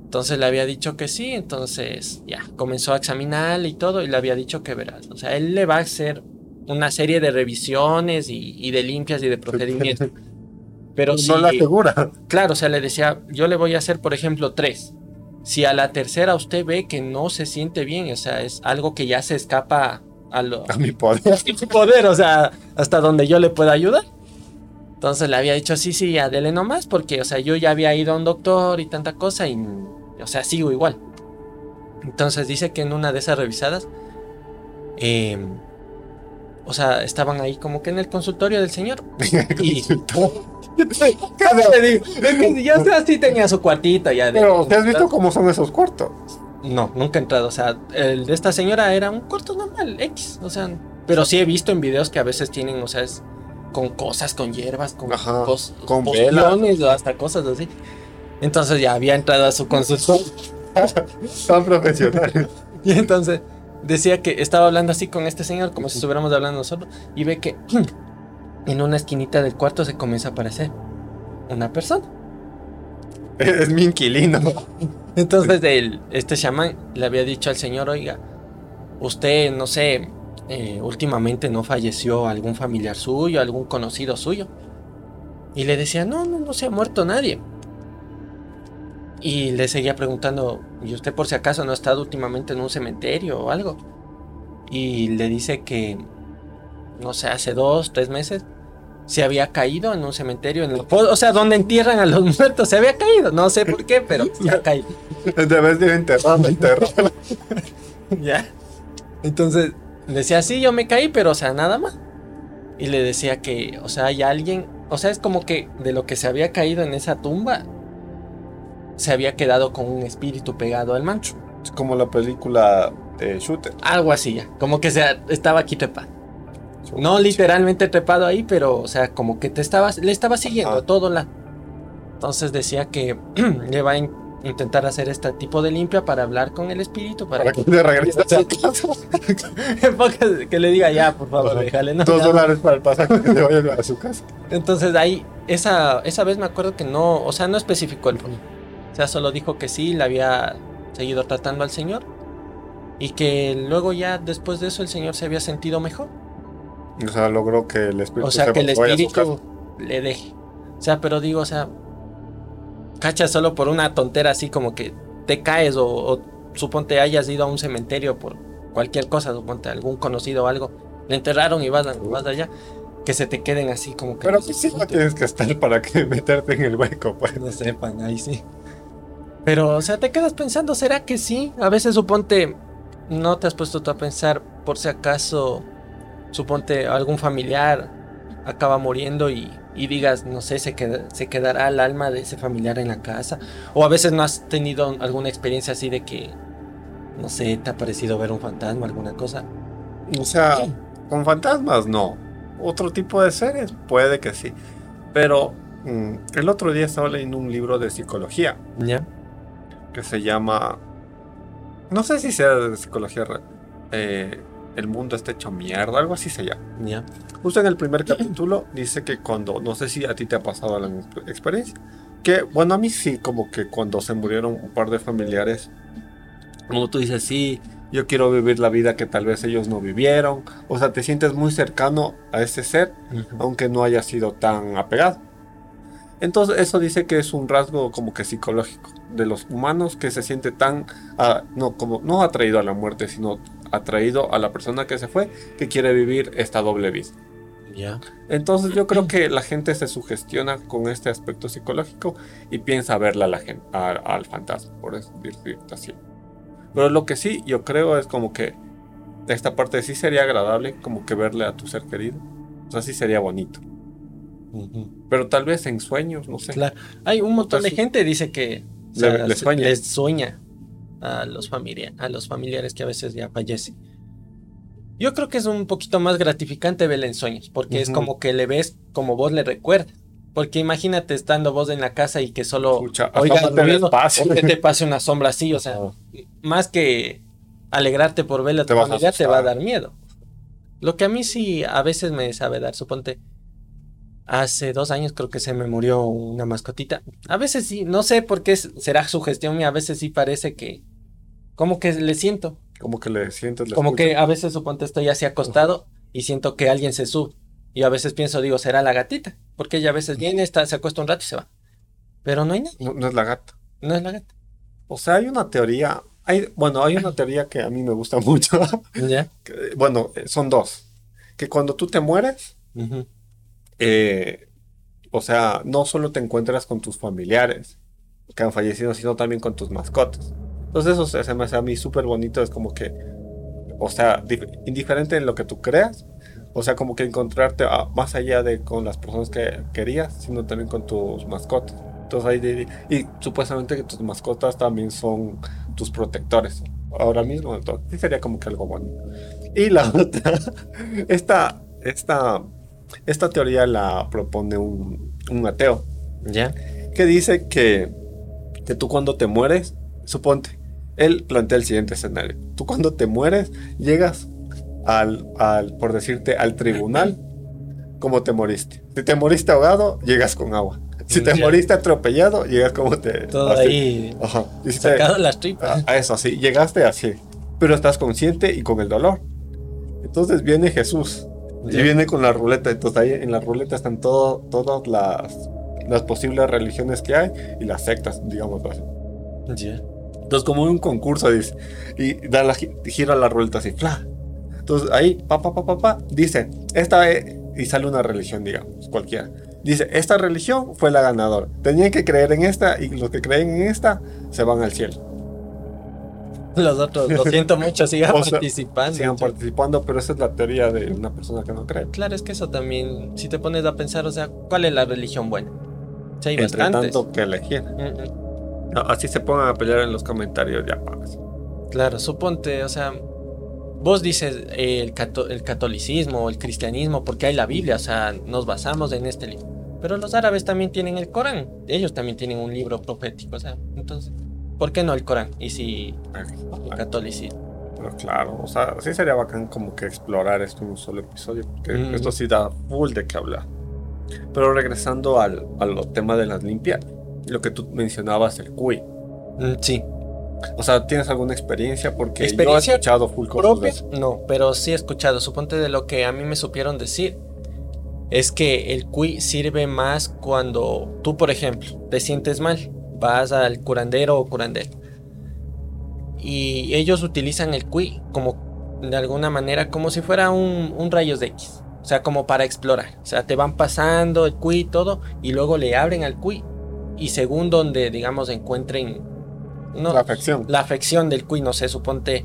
Entonces le había dicho que sí, entonces ya, comenzó a examinar y todo y le había dicho que verás. O sea, él le va a hacer una serie de revisiones y, de limpias y de procedimientos. (laughs) Pero no la asegura. Claro, o sea, le decía, yo le voy a hacer, por ejemplo, tres. Si a la tercera usted ve que no se siente bien, o sea, es algo que ya se escapa a, mi poder. (laughs) A mi poder, o sea, hasta donde yo le pueda ayudar. Entonces le había dicho, sí, sí, adele nomás, porque, o sea, yo ya había ido a un doctor y tanta cosa y, o sea, sigo igual. Entonces dice que en una de esas revisadas, em, o sea, estaban ahí como que en el consultorio del señor. (laughs) y, ya sí tenía su cuartito ya. Pero, ¿te has visto cómo son esos cuartos? No, nunca he entrado. O sea, el de esta señora era un cuarto normal, X. O sea, pero sí he visto en videos que a veces tienen, o sea, es con cosas, con hierbas, con, con pociones o hasta cosas así. Entonces ya había entrado a su consultorio. (laughs) Tan profesional. Y entonces decía que estaba hablando así con este señor, como si estuviéramos hablando nosotros, y ve que en una esquinita del cuarto se comienza a aparecer una persona. Es mi inquilino. (laughs) Entonces el, este chamán le había dicho al señor, oiga, usted, no sé, eh, últimamente no falleció algún familiar suyo, algún conocido suyo. Y le decía, no, no, no se ha muerto nadie. Y le seguía preguntando, ¿y usted por si acaso no ha estado últimamente en un cementerio o algo? Y le dice que, no sé, hace dos, tres meses se había caído en un cementerio, en el, o sea, donde entierran a los (laughs) muertos, se había caído, no sé por qué, pero se ha caído. vez de enterrarlo, enterrarlo. ya. Entonces, decía, sí, yo me caí, pero, o sea, nada más. Y le decía que, o sea, hay alguien, o sea, es como que de lo que se había caído en esa tumba, se había quedado con un espíritu pegado al mancho. Es como la película de Shooter. Algo así ya, como que se, estaba aquí trepa. No literalmente trepado ahí, pero, o sea, como que te estabas, le estaba siguiendo todo la. Entonces decía que (clears throat) le va a intentar hacer este tipo de limpia para hablar con el espíritu. Para, que te regrese (laughs) a su casa. (laughs) que le diga ya, por favor, déjale. No, Dos dólares para el pasaje que se vaya a su casa. Entonces ahí, esa, esa vez me acuerdo que no, o sea, no especificó el fondo. O sea, solo dijo que sí, le había seguido tratando al señor. Y que luego ya después de eso el señor se había sentido mejor. O sea, logró que el espíritu O sea, que el espíritu le deje. O sea, pero digo, o sea, cacha solo por una tontera así como que te caes o, suponte hayas ido a un cementerio por cualquier cosa, suponte algún conocido o algo, le enterraron y vas, vas allá, que se te queden así como que... Pero pues sí no tienes que estar para que (laughs) meterte en el hueco, pues. No sepan, ahí sí. Pero, o sea, te quedas pensando, ¿será que sí? A veces suponte, no te has puesto tú a pensar por si acaso suponte algún familiar acaba muriendo y, digas, no sé, se, se quedará el alma de ese familiar en la casa. O a veces no has tenido alguna experiencia así de que, no sé, te ha parecido ver un fantasma, alguna cosa. O sea, con fantasmas no. Otro tipo de seres puede que sí. Pero mm, el otro día estaba leyendo un libro de psicología. ¿Ya? Que se llama... No sé si sea de psicología eh, el mundo está hecho mierda, algo así se llama. Ya. Justo en el primer (clears throat) capítulo dice que cuando, no sé si a ti te ha pasado la experiencia, que bueno, a mí sí, como que cuando se murieron un par de familiares, como tú dices, sí, yo quiero vivir la vida que tal vez ellos no vivieron, o sea, te sientes muy cercano a ese ser, aunque no haya sido tan apegado. Entonces eso dice que es un rasgo como que psicológico de los humanos que se siente tan, ah, no, como, no atraído a la muerte, sino atraído a la persona que se fue, que quiere vivir esta doble vida. Ya. Entonces yo creo (clears throat) que la gente se sugestiona con este aspecto psicológico y piensa verla a la gente, al fantasma, por eso decirte así. Pero lo que sí yo creo es como que esta parte sí sería agradable, como que verle a tu ser querido. O sea, sí sería bonito. Pero tal vez en sueños, no sé. Claro. Hay un montón de gente dice que les sueña. A los, a los familiares que a veces ya fallecen. Yo creo que es un poquito más gratificante verle en sueños, porque es como que le ves como vos le recuerdas. Porque imagínate estando vos en la casa y que solo oiga que te pase una sombra así, o sea, más que alegrarte por verle a tu familia, te va a dar miedo. Lo que a mí sí a veces me sabe dar, suponte, hace dos años creo que se me murió una mascotita. A veces sí, no sé por qué será su gestión a veces sí parece que, como que le siento. Como que le sientes. como que a veces suponte estoy así acostado y siento que alguien se sube. Y a veces pienso, digo, será la gatita. Porque ella a veces viene, está, se acuesta un rato y se va. Pero no hay nada. No, es la gata. No es la gata. O sea, hay una teoría. Hay, bueno, hay una teoría que a mí me gusta (laughs) mucho. ¿Ya? bueno, eh, son dos. Que cuando tú te mueres, eh, o sea, no solo te encuentras con tus familiares que han fallecido, sino también con tus mascotas. Entonces eso se me hace a mí súper bonito, es como que, o sea, indiferente en lo que tú creas, o sea, como que encontrarte más allá de con las personas que querías, sino también con tus mascotas. Entonces ahí, y supuestamente que tus mascotas también son tus protectores. Ahora mismo, entonces, sí sería como que algo bueno. Y la otra, (laughs) esta, esta, esta teoría la propone un, un ateo. ¿Ya? Que dice que, que tú cuando te mueres, suponte, él plantea el siguiente escenario. Tú cuando te mueres, llegas al, al, por decirte, al tribunal, como te moriste. Si te moriste ahogado, llegas con agua. Si te moriste atropellado, llegas como te... Todo ahí Ajá. sacado las tripas. A, eso, así. Llegaste así. Pero estás consciente y con el dolor. Entonces viene Jesús. Y viene con la ruleta. Entonces ahí en la ruleta están todo, todas las, las posibles religiones que hay y las sectas, digamos así. Ya. Entonces, como un concurso, dice, y da la, gira la ruleta así, fla. Entonces, ahí, pa, pa, pa, pa, dice, esta es, y sale una religión, digamos, cualquiera. Dice, esta religión fue la ganadora. Tenían que creer en esta, y los que creen en esta se van al cielo. Los otros, lo siento mucho, sigan (laughs) participando. Sigan participando, pero esa es la teoría de una persona que no cree. Claro, es que eso también, si te pones a pensar, o sea, ¿cuál es la religión buena? O hay Entre tanto que elegir. Mm, mm así se pongan a pelear en los comentarios, ya pagas. Claro, suponte, o sea, vos dices el, el catolicismo o el cristianismo porque hay la Biblia, o sea, nos basamos en este libro. Pero los árabes también tienen el Corán, ellos también tienen un libro profético, o sea, entonces, ¿por qué no el Corán? Y si el catolicismo. Pero claro, o sea, sí sería bacán como que explorar esto en un solo episodio, porque mm. esto sí da full de qué hablar. Pero regresando al, al tema de las limpias lo que tú mencionabas, el CUI. Mm, sí. O sea, ¿tienes alguna experiencia? Porque yo he escuchado full propia, No, pero sí he escuchado. Suponte de lo que a mí me supieron decir. Es que el CUI sirve más cuando tú, por ejemplo, te sientes mal. Vas al curandero o curandero. Y ellos utilizan el CUI como, de alguna manera, como si fuera un, un rayos de X. O sea, como para explorar. O sea, te van pasando el CUI y todo. Y luego le abren al CUI y según donde, digamos, encuentren la afección. La afección del cuy, no sé, suponte,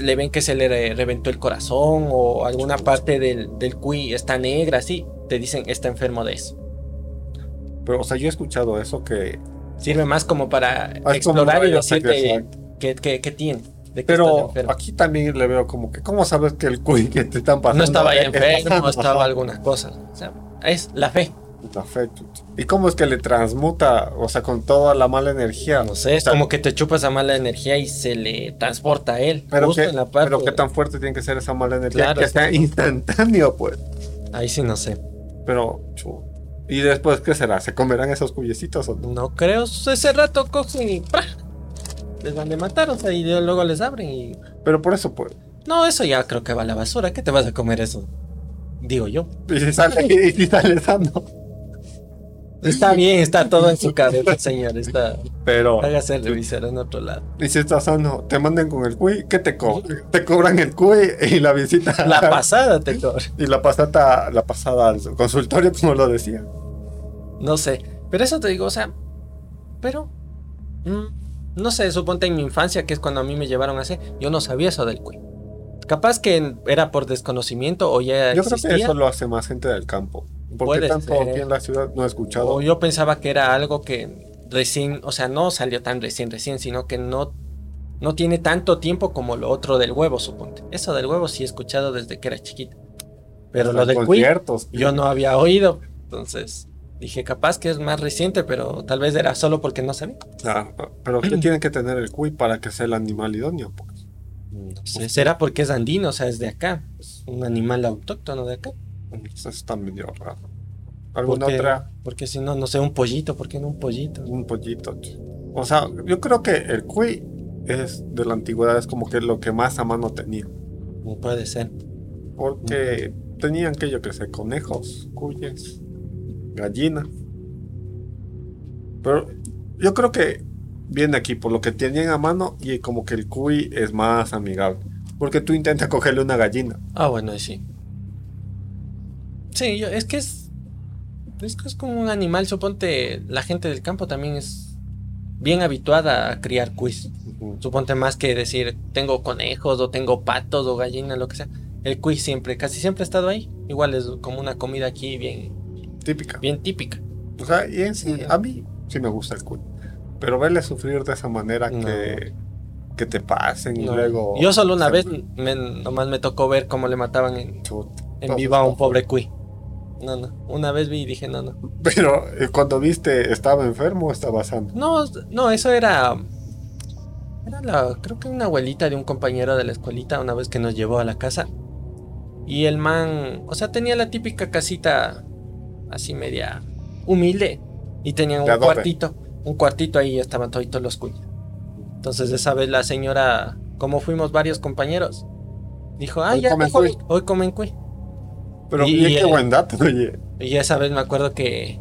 le ven que se le reventó el corazón o alguna parte del, del cuy está negra, así, te dicen está enfermo de eso. Pero, o sea, yo he escuchado eso que... Sirve más como para ah, explorar y decirte qué, tiene. Pero aquí también le veo como que, ¿cómo sabes que el cuy que te están pasando? No estaba ya enfermo, estaba alguna cosa. O sea, es la fe. ¿Y cómo es que le transmuta, o sea, con toda la mala energía? No sé, es como que te chupa esa mala energía y se le transporta a él. Pero, qué, pero qué tan fuerte tiene que ser esa mala energía que sea instantáneo, pues. Ahí sí no sé. Pero, ¿y después qué será? ¿Se comerán esos cuyecitos o no? No creo, ese rato cogen y les van a matar, o sea, y luego les abren y... Pero por eso, pues. No, eso ya creo que va a la basura, ¿qué te vas a comer eso? Digo yo. Y si sale, (laughs) y si sale sano. Está bien, está todo en su cabeza, (laughs) señor. Está. Pero. Hágase revisar en otro lado. Y si estás sano, te mandan con el CUI, ¿qué te cobran? Te cobran el CUI y la visita. La (laughs) pasada te cobran. Y la pasada, la pasada al consultorio, como lo decía. No sé. Pero eso te digo, o sea. Pero. Mm, no sé, suponte en mi infancia, que es cuando a mí me llevaron a hacer, yo no sabía eso del CUI. Capaz que era por desconocimiento o ya. Yo creo que eso lo hace más gente del campo. Porque tanto aquí en la ciudad no he escuchado. O yo pensaba que era algo que recién, o sea, no salió tan recién, recién, sino que no, no tiene tanto tiempo como lo otro del huevo, suponte. Eso del huevo sí he escuchado desde que era chiquito. Pero lo del Cui, yo no había oído. Entonces dije, capaz que es más reciente, pero tal vez era solo porque no sabía. Claro, pero ¿qué (clears throat) tiene que tener el cuy para que sea el animal idóneo? Pues? No sé, será porque es andino, o sea, es de acá. Es un animal autóctono de acá. Eso está medio raro. ¿Alguna otra? Porque si no, no sé, un pollito, ¿por qué no un pollito? Un pollito. O sea, yo creo que el cuy es de la antigüedad, es como que lo que más a mano tenía. No puede ser. Porque tenían que yo que sé, conejos, cuyes, gallinas. Pero yo creo que viene aquí por lo que tenían a mano y como que el cuy es más amigable. Porque tú intentas cogerle una gallina. Ah, bueno, sí. Sí, yo, es que es. Es que es como un animal, suponte. La gente del campo también es bien habituada a criar cuis. Suponte más que decir, tengo conejos o tengo patos o gallinas, lo que sea. El cuis siempre, casi siempre ha estado ahí. Igual es como una comida aquí bien. Típica. Bien típica. O sea, y en sí, a mí sí me gusta el cuy. Pero verle sufrir de esa manera que que te pasen y luego. Yo solo una vez me, nomás me tocó ver cómo le mataban en, en viva a un pobre cuy. No, no. Una vez vi y dije, no, no. Pero eh, cuando viste, ¿estaba enfermo o estaba sano? No, no, eso era. Era la. Creo que una abuelita de un compañero de la escuelita una vez que nos llevó a la casa. Y el man. O sea, tenía la típica casita. Así media. Humilde. Y tenía un cuartito. Un cuartito ahí estaban todos los cuyos. Entonces esa vez la señora, como fuimos varios compañeros, dijo, ah, ya, hoy comen cuy. Pero y, qué buen dato, oye. Y esa vez me acuerdo que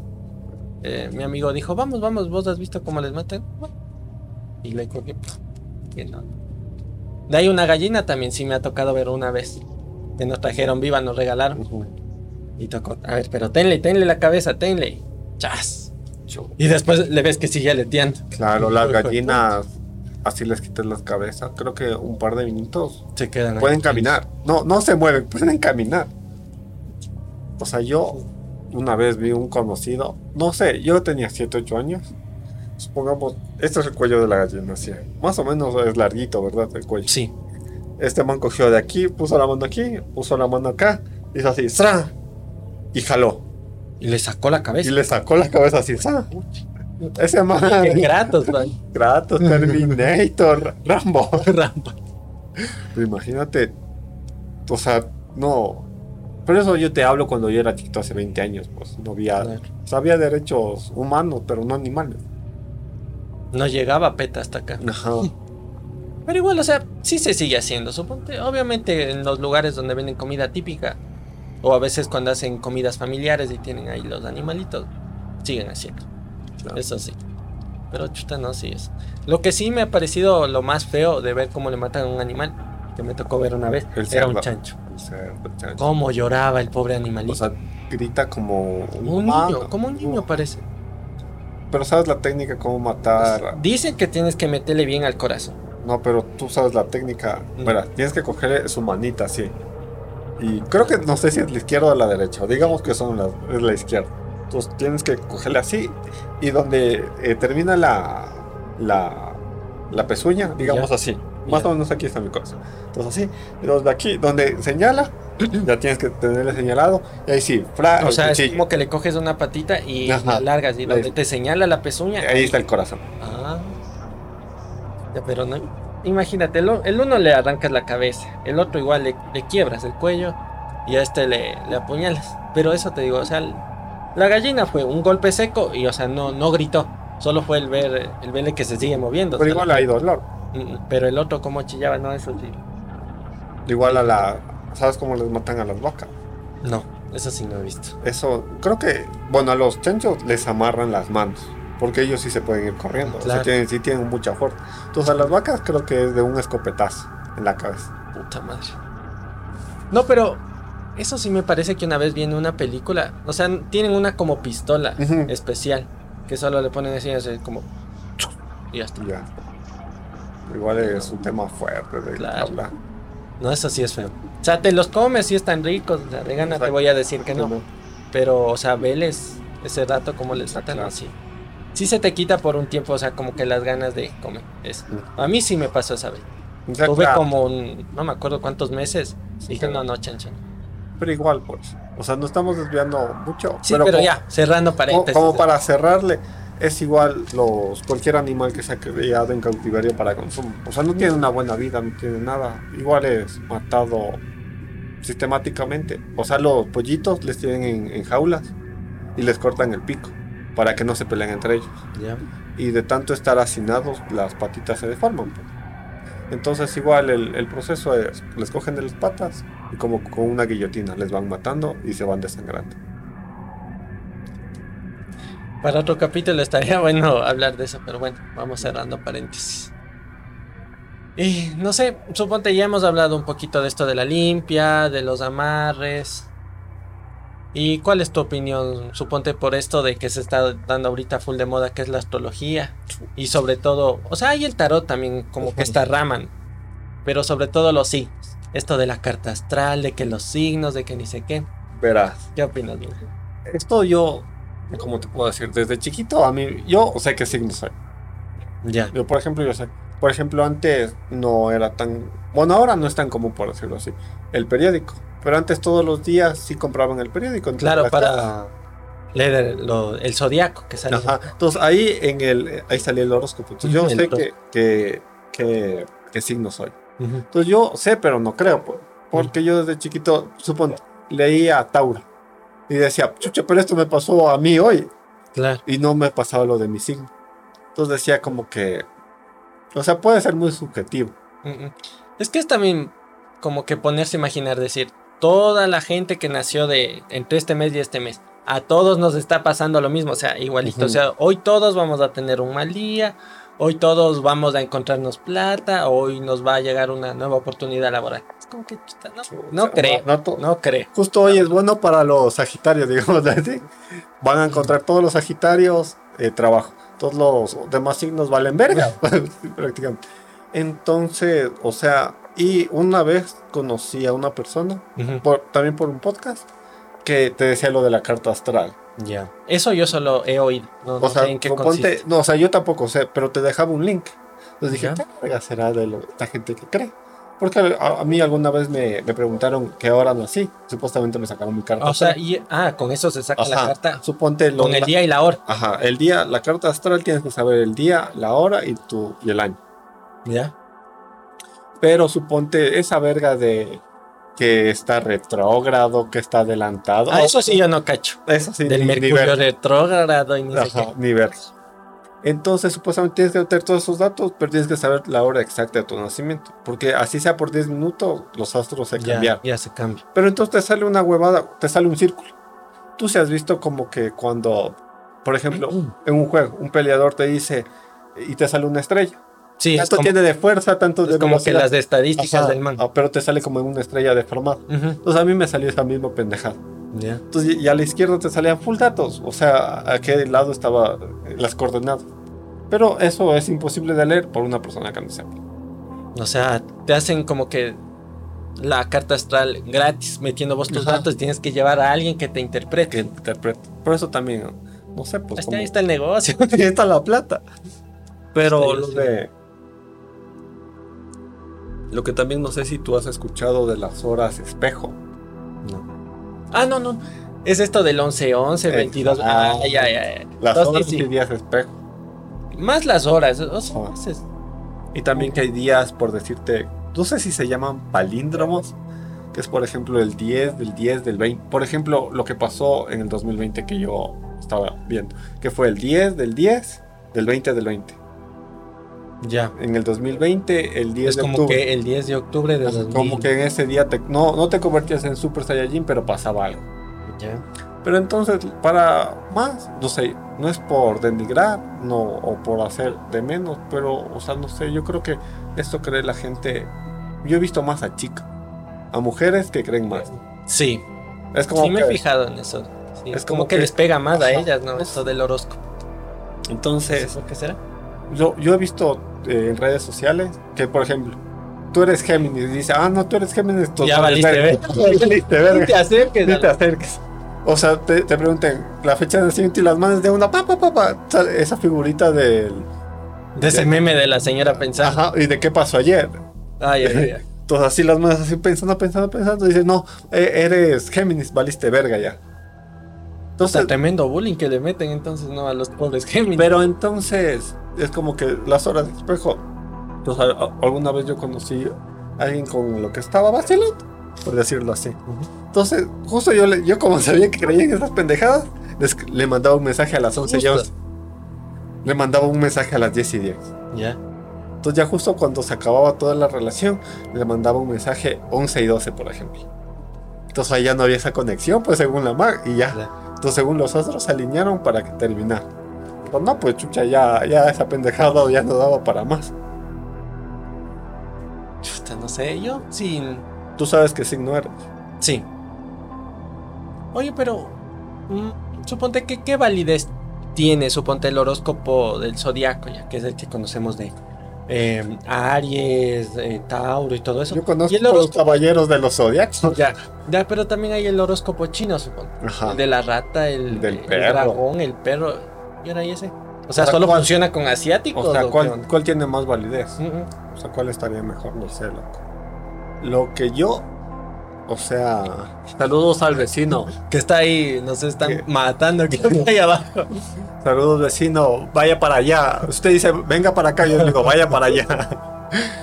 eh, mi amigo dijo, vamos, vamos, vos has visto cómo les matan. Y le cogí, que no. De ahí una gallina también sí me ha tocado ver una vez. Que nos trajeron viva, nos regalaron. Y tocó, a ver, pero tenle, tenle la cabeza, tenle. Chas. Y después le ves que sigue aleteando. Claro, las gallinas así les quitas las cabezas, creo que un par de minutos se quedan pueden caminar. No, no se mueven, pueden caminar. O sea, yo una vez vi un conocido, no sé, yo tenía 7, 8 años. Supongamos, este es el cuello de la gallina, así. Más o menos es larguito, ¿verdad? El cuello. Sí. Este man cogió de aquí, puso la mano aquí, puso la mano acá, hizo así, ¡Sra! Y jaló. Y le sacó la cabeza. Y le sacó la cabeza así, ¡Sra! Ese man. Gratos, man. Gratos, Terminator, Rambo. (laughs) Rambo. Imagínate. O sea, no. Por eso yo te hablo cuando yo era chiquito hace 20 años. Pues no había. había derechos humanos, pero no animales. No llegaba PETA hasta acá. (laughs) Pero igual, o sea, sí se sigue haciendo. Suponte, obviamente en los lugares donde venden comida típica. O a veces cuando hacen comidas familiares y tienen ahí los animalitos. Siguen haciendo. Eso sí. Pero chuta, no, sí es. Lo que sí me ha parecido lo más feo de ver cómo le matan a un animal, que me tocó ver una vez, era un chancho. Cómo lloraba el pobre animalito. O sea, grita como un, niño, como un niño parece. Pero sabes la técnica cómo matar. Dicen que tienes que meterle bien al corazón. No, pero tú sabes la técnica. Mm. tienes que cogerle su manita así. Y creo que no sé si es la izquierda o la derecha. Digamos que son la, es la izquierda. Entonces tienes que cogerle así y donde eh, termina la, la, la pezuña, digamos así. Más o menos aquí está mi cosa. Entonces así, y de aquí, donde señala, (clears throat) ya tienes que tenerle señalado. Y ahí sí, fra, O sea, es como que le coges una patita y la largas y donde te señala la pezuña. Ahí está el corazón. Ah. Ya, pero no. Imagínate, el, uno le arrancas la cabeza, el otro igual le, le quiebras el cuello y a este le, le apuñalas. Pero eso te digo, o sea, la gallina fue un golpe seco y, o sea, no, no gritó. Solo fue el ver el verle que se sigue moviendo. Pero igual hay dolor. Mm, pero el otro como chillaba, no, eso sí. Igual a la... ¿Sabes cómo les matan a las vacas? No. Eso sí no he visto. Eso, creo que, bueno, a los chanchos les amarran las manos. Porque ellos sí se pueden ir corriendo. O sea, tienen, sí tienen mucha fuerza. Entonces a las vacas creo que es de un escopetazo en la cabeza. Puta madre. No, pero eso sí me parece que una vez viene una película. O sea, tienen una como pistola especial. Que solo le ponen así, así como. Y ya está. Ya. Igual es un tema fuerte de claro. hablar. No, eso sí es feo. O sea, te los comes y están ricos. O sea, de gana te voy a decir que no. Pero, o sea, veles ese rato como les tratan así. Sí se te quita por un tiempo, o sea, como que las ganas de comer. Es. A mí sí me pasó esa vez. Tuve como un, no me acuerdo cuántos meses. dije, no, no, chan, chan. Pero igual, pues. O sea, no estamos desviando mucho. Sí, pero, ya, cerrando paréntesis. Como, para cerrarle, es igual los cualquier animal que se ha criado en cautiverio para consumo. O sea, no tiene una buena vida, no tiene nada. Igual es matado sistemáticamente. O sea, los pollitos les tienen en, jaulas y les cortan el pico para que no se peleen entre ellos. Y de tanto estar hacinados, las patitas se deforman. Pues. Entonces igual el, proceso es, les cogen de las patas y como con una guillotina les van matando y se van desangrando. Para otro capítulo estaría (laughs) bueno hablar de eso, pero bueno, vamos cerrando paréntesis. Y no sé, suponte ya hemos hablado un poquito de esto de la limpia, de los amarres. ¿Y cuál es tu opinión? Suponte por esto de que se está dando ahorita full de moda, que es la astrología. Y sobre todo, o sea, hay el tarot también, como que (laughs) esta raman. Pero sobre todo los signos. Esto de la carta astral, de que los signos, de que ni sé qué. Verás. ¿Qué opinas, Esto yo, como te puedo decir, desde chiquito a mí, yo sé qué signo soy. Ya. Yo, por ejemplo, yo sé. Por ejemplo, antes no era tan. Bueno, ahora no es tan común, por decirlo así. El periódico. Pero antes todos los días sí compraban el periódico. Claro, para leer el, zodiaco que salía. Ajá. Entonces ahí en el ahí salía el horóscopo. Entonces yo sé que, que, signo soy. Entonces yo sé, pero no creo. Porque yo desde chiquito, supongo, leía Tauro. Y decía, chucha, pero esto me pasó a mí hoy. Claro. Y no me pasaba lo de mi signo. Entonces decía como que. O sea, puede ser muy subjetivo. Es que es también como que ponerse a imaginar, decir, toda la gente que nació de entre este mes y este mes. A todos nos está pasando lo mismo, o sea, igualito. O sea, hoy todos vamos a tener un mal día, hoy todos vamos a encontrarnos plata, hoy nos va a llegar una nueva oportunidad laboral. Es como que no, no creo, no, creo. Justo hoy es bueno para los Sagitarios, (laughs) digamos así. Van a encontrar todos los Sagitarios eh, trabajo. Todos los demás signos valen verga, (laughs) prácticamente. Entonces, o sea, y una vez conocí a una persona, también por un podcast, que te decía lo de la carta astral. Ya. Eso yo solo he oído. No, o sea, sé en qué consiste. No, o sea, yo tampoco sé, pero te dejaba un link. Entonces dije, ¿qué será de lo, esta gente que cree? Porque a, mí alguna vez me, me, preguntaron qué hora nací. Supuestamente me sacaron mi carta. O sea, y, ah, con eso se saca la carta. Suponte lo, con el día y la hora. Ajá, el día, la carta astral tienes que saber el día, la hora y, tu, y el año. Ya. Pero suponte esa verga de que está retrógrado, que está adelantado. Ah, eso sí yo no cacho. Eso sí. Del Mercurio retrógrado y ni Ajá, Ni ver. Entonces, supuestamente tienes que meter todos esos datos, pero tienes que saber la hora exacta de tu nacimiento. Porque así sea por 10 minutos, los astros se cambian. Ya se cambia. Pero entonces te sale una huevada, te sale un círculo. Tú se has visto como que cuando, por ejemplo, en un juego, un peleador te dice y te sale una estrella. Sí, tanto tiene de fuerza, tanto de como que las de estadísticas del man. Ah, pero te sale como en una estrella deformada. Entonces a mí me salió esa misma pendejada. Entonces, y a la izquierda te salían full datos, o sea, a qué lado estaba las coordenadas. Pero eso es imposible de leer por una persona que no sepa. O sea, te hacen como que la carta astral gratis metiendo vos tus datos y tienes que llevar a alguien que te interprete. Que interprete. Por eso también, no sé, pues. ahí está el negocio. (laughs) ahí está la plata. Pero lo de lo que también no sé si tú has escuchado de las horas espejo. No. Ah, no, no. Es esto del 11, 11, 22. Ah, ya, ya, Las horas y días espejo. Más las horas. Y también que hay días, por decirte, no sé si se llaman palíndromos, que es por ejemplo el 10, del 10, del 20. Por ejemplo, lo que pasó en el 2020 que yo estaba viendo, que fue el 10 del 10, del 20 del 20. Ya. En el 2020, el 10 es como que el 10 de octubre de Como que en ese día te, no, no te convertías en Super Saiyajin, pero pasaba algo. Ya. Pero entonces, para más, no sé, no es por denigrar no, o por hacer de menos, pero, o sea, no sé, yo creo que esto cree la gente. Yo he visto más a chicas, a mujeres que creen más. Sí. Es como sí, me he fijado en eso. es como, que, les pega más a ellas, ¿no? Eso del horóscopo. Entonces. ¿Por qué será? Yo, yo he visto en redes sociales que, por ejemplo, tú eres Géminis. Y dice, ah, no, tú eres Géminis. Tú (laughs) ya valiste, ver. Ni te acerques. Ni te acerques. O sea, te, te pregunten la fecha de nacimiento y las manos de una papá, papá, esa figurita del. De ese meme de la señora pensando. Ajá, ¿y de qué pasó ayer? Ay, ay, ay. (laughs) Entonces así las manos así pensando, pensando, pensando. Dice, no, e, eres Géminis, valiste verga ya. Entonces, tremendo bullying que le meten entonces, ¿no? A los pobres Géminis. Pero entonces, es como que las horas de espejo. Entonces, alguna vez yo conocí a alguien con lo que estaba vacilando, por decirlo así. Entonces, justo yo, yo como (laughs) sabía que creía en esas pendejadas, le mandaba un mensaje a las 11 y 11. Le mandaba un mensaje a las 10 y 10. Ya. Entonces ya justo cuando se acababa toda la relación, le mandaba un mensaje 11 y 12, por ejemplo. Entonces ahí ya no había esa conexión, pues según la MAG, y ya. Entonces según los otros se alinearon para que terminara. Pues no, pues chucha, ya, ya esa pendejada ya no daba para más. Chuta, no sé, yo sin... Tú sabes qué signo eres. Sí. Oye, pero mm, suponte que qué validez tiene, suponte el horóscopo del zodiaco, ya que es el que conocemos de eh, Aries, eh, Tauro y todo eso. Yo conozco los caballeros de los zodiacos. (laughs) Ya, ya, pero también hay el horóscopo chino, supongo. El de la rata, el, del dragón, el perro. ¿Y ahora ese? O sea, solo funciona con asiáticos. O sea, ¿cuál, ¿cuál, tiene más validez? O sea, ¿cuál estaría mejor? No sé, loco. Lo que yo o sea, saludos al vecino. Que está ahí, nos están matando aquí (laughs) abajo. Saludos vecino, vaya para allá. Usted dice, venga para acá, yo digo, vaya para allá. (laughs)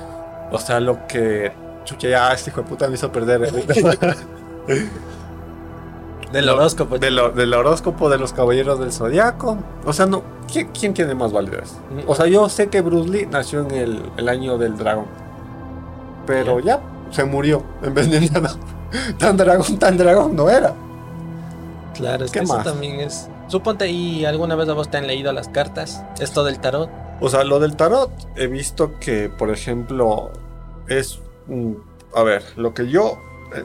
O sea, lo que... Chucha, ya este hijo de puta me hizo perder. (laughs) del horóscopo. del horóscopo de los caballeros del zodiaco. O sea, no, ¿quién, tiene más validez? O sea, yo sé que Bruce Lee nació en el, año del dragón. Pero ya se murió en vez de (laughs) nada. Tan dragón, tan dragón no era. Claro, es que eso también es. Suponte, ¿y alguna vez a vos te han leído las cartas? ¿Esto del tarot? O sea, lo del tarot, he visto que, por ejemplo, es. a ver, lo que yo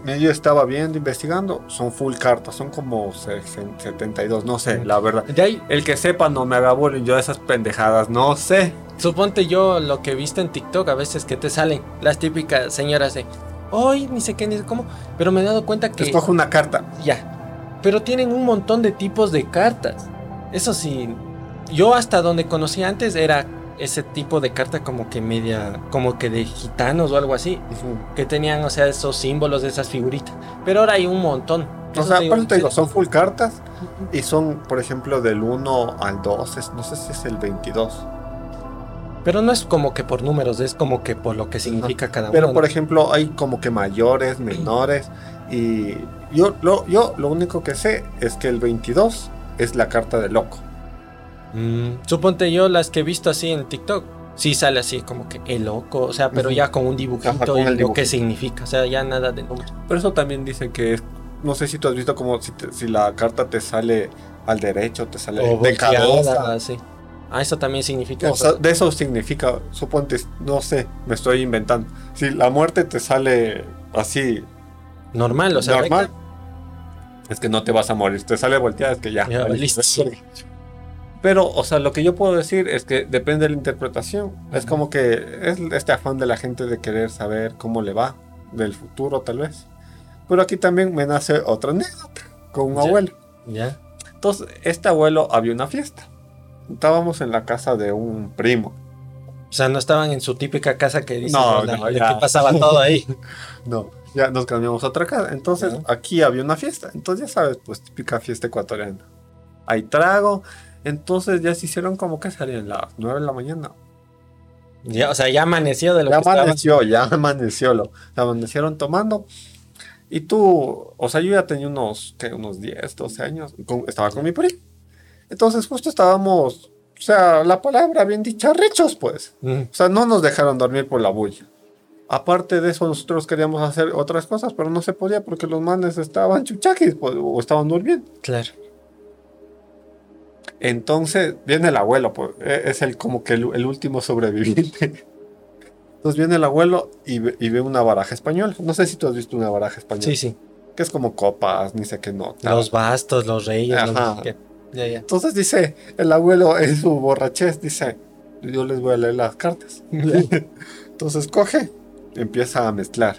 medio estaba viendo, investigando, son full cartas, son como 72, no sé, la verdad. El que sepa no me haga bullying, yo esas pendejadas, no sé. Suponte yo lo que he visto en TikTok a veces que te salen las típicas señoras de, hoy ni sé qué, ni sé cómo, pero me he dado cuenta que... Escoge una carta. Ya, pero tienen un montón de tipos de cartas. Eso sí, yo hasta donde conocí antes era ese tipo de carta como que media, como que de gitanos o algo así, que tenían, o sea, esos símbolos de esas figuritas. Pero ahora hay un montón. O sea, te digo, son full cartas y son, por ejemplo, del 1 al 2, no sé si es el 22. Pero no es como que por números, es como que por lo que significa cada uno. Pero por ejemplo, hay como que mayores, menores. Y yo lo, yo lo único que sé es que el 22 es la carta de loco. Mm, suponte yo las que he visto así en TikTok. Sí sale así como que el loco, o sea, pero ya con un dibujito y lo que significa, o sea, ya nada de números. Pero eso también dice que es, no sé si tú has visto como si, si la carta te sale al derecho, te sale de cabeza. Sí. Ah, eso también significa. O sea, de eso significa, suponte, no sé, me estoy inventando. Si la muerte te sale así. Normal, o sea. Normal. Es que no te vas a morir. Te sale volteada, es que ya. listo. (laughs) Pero, o sea, lo que yo puedo decir es que depende de la interpretación. Es como que es este afán de la gente de querer saber cómo le va, del futuro tal vez. Pero aquí también me nace otra anécdota con un abuelo. Ya. Entonces, este abuelo había una fiesta estábamos en la casa de un primo. O sea, no estaban en su típica casa que dice no, que pasaba todo ahí. (laughs) no, ya nos cambiamos a otra casa. Entonces, aquí había una fiesta. Entonces, ya sabes, pues típica fiesta ecuatoriana. Hay trago. Entonces, ya se hicieron como que salían las 9 de la mañana. Ya, o sea, ya amaneció de lo ya amaneció, ya (laughs) amaneció, lo, amanecieron tomando. Y tú, o sea, yo ya tenía unos, ¿qué? Unos 10, 12 años. estaba con mi primo. Entonces justo estábamos, o sea, la palabra bien dicha, rechos pues. O sea, no nos dejaron dormir por la bulla. Aparte de eso, nosotros queríamos hacer otras cosas, pero no se podía porque los manes estaban chuchaquis pues, o estaban durmiendo. Claro. Entonces viene el abuelo, pues, e, es el como que el, último sobreviviente. Entonces viene el abuelo y ve, una baraja española. No sé si tú has visto una baraja española. Sí, sí. Que es como copas, ni sé qué no. Los bastos, los reyes. Ajá. Entonces dice, el abuelo en su borrachez dice, yo les voy a leer las cartas. (laughs) Entonces coge, empieza a mezclar.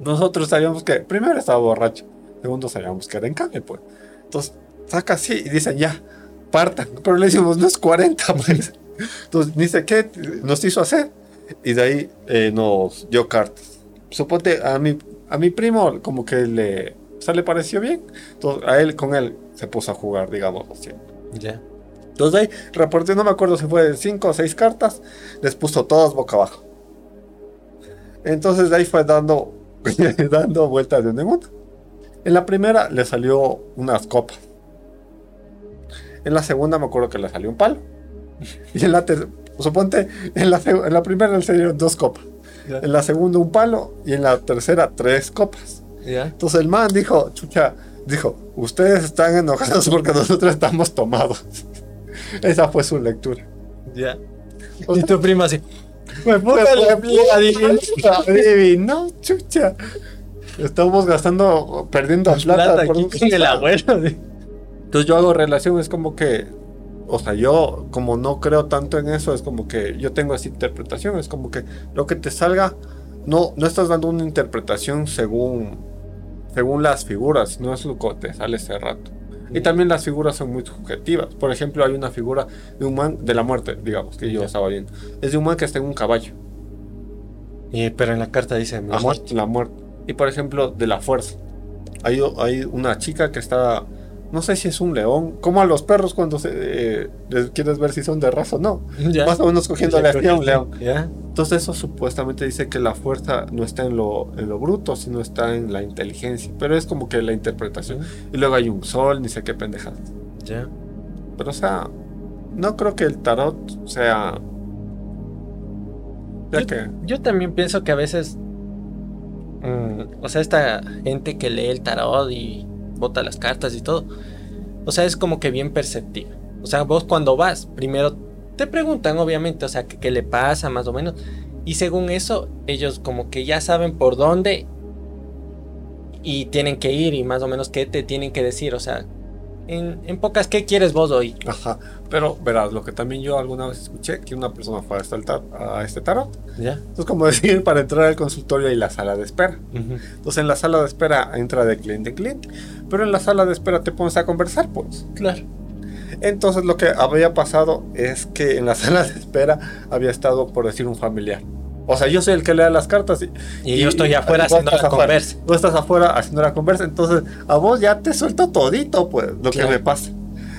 Nosotros sabíamos que primero estaba borracho, segundo sabíamos que era en cambio, pues. Entonces saca así y dicen ya, partan. Pero le decimos, no es 40, (laughs) pues. Entonces dice, ¿qué nos hizo hacer? Y de ahí eh, nos dio cartas. Suponte a mi, a mi primo como que le, le pareció bien. Entonces a él, con él, se puso a jugar, digamos así. Ya. Entonces ahí reporté, no me acuerdo si fue 5 o 6 cartas, les puso todas boca abajo. Entonces de ahí fue dando, (laughs) dando vueltas de un mundo. En la primera le salió unas copas. En la segunda me acuerdo que le salió un palo. (laughs) Y en la tercera, suponte, en la, en la primera le salieron dos copas. En la segunda un palo y en la tercera tres copas. Entonces el man dijo, chucha, dijo, ustedes están enojados porque nosotros estamos tomados. (laughs) Esa fue su lectura. Ya. Y tu prima así. Me puta No, chucha. Estamos gastando, perdiendo plata, por el abuelo. Entonces yo hago relación, es como que, o sea, yo como no creo tanto en eso, es como que yo tengo esa interpretación, es como que lo que te salga, no, no estás dando una interpretación según, según las figuras, no es lo que te sale ese rato. Y también las figuras son muy subjetivas. Por ejemplo, hay una figura de un man de la muerte, digamos, que yo estaba viendo. Es de un man que está en un caballo. Y, pero en la carta dice la muerte. La muerte. Y por ejemplo, de la fuerza. Hay, hay una chica que está no sé si es un león, como a los perros cuando se, eh, quieres ver si son de raza o no. (laughs) Más o menos cogiendo la a un león. Entonces eso supuestamente dice que la fuerza no está en lo, en lo bruto, sino está en la inteligencia. Pero es como que la interpretación. Y luego hay un sol, ni sé qué pendejada. Ya. Pero o sea, no creo que el tarot sea... yo, que... yo también pienso que a veces... Mm, o sea, esta gente que lee el tarot y bota las cartas y todo. O sea, es como que bien perceptiva. O sea, vos cuando vas, primero te preguntan, obviamente, o sea, qué, le pasa más o menos. Y según eso, ellos como que ya saben por dónde y tienen que ir y más o menos qué te tienen que decir. O sea, en, pocas, ¿qué quieres vos hoy? Ajá, pero verás, lo que también yo alguna vez escuché, que una persona fue a este, a este tarot. Ya. Entonces, como decir, para entrar al consultorio hay la sala de espera. Entonces, en la sala de espera entra de cliente a cliente, pero en la sala de espera te pones a conversar, pues. Claro. Entonces, lo que había pasado es que en la (laughs) sala de espera había estado, por decir, un familiar. O sea, yo soy el que le da las cartas y, yo estoy afuera haciendo la conversa. Tú estás afuera haciendo la conversa, entonces a vos ya te suelto todito, pues, lo que me pasa.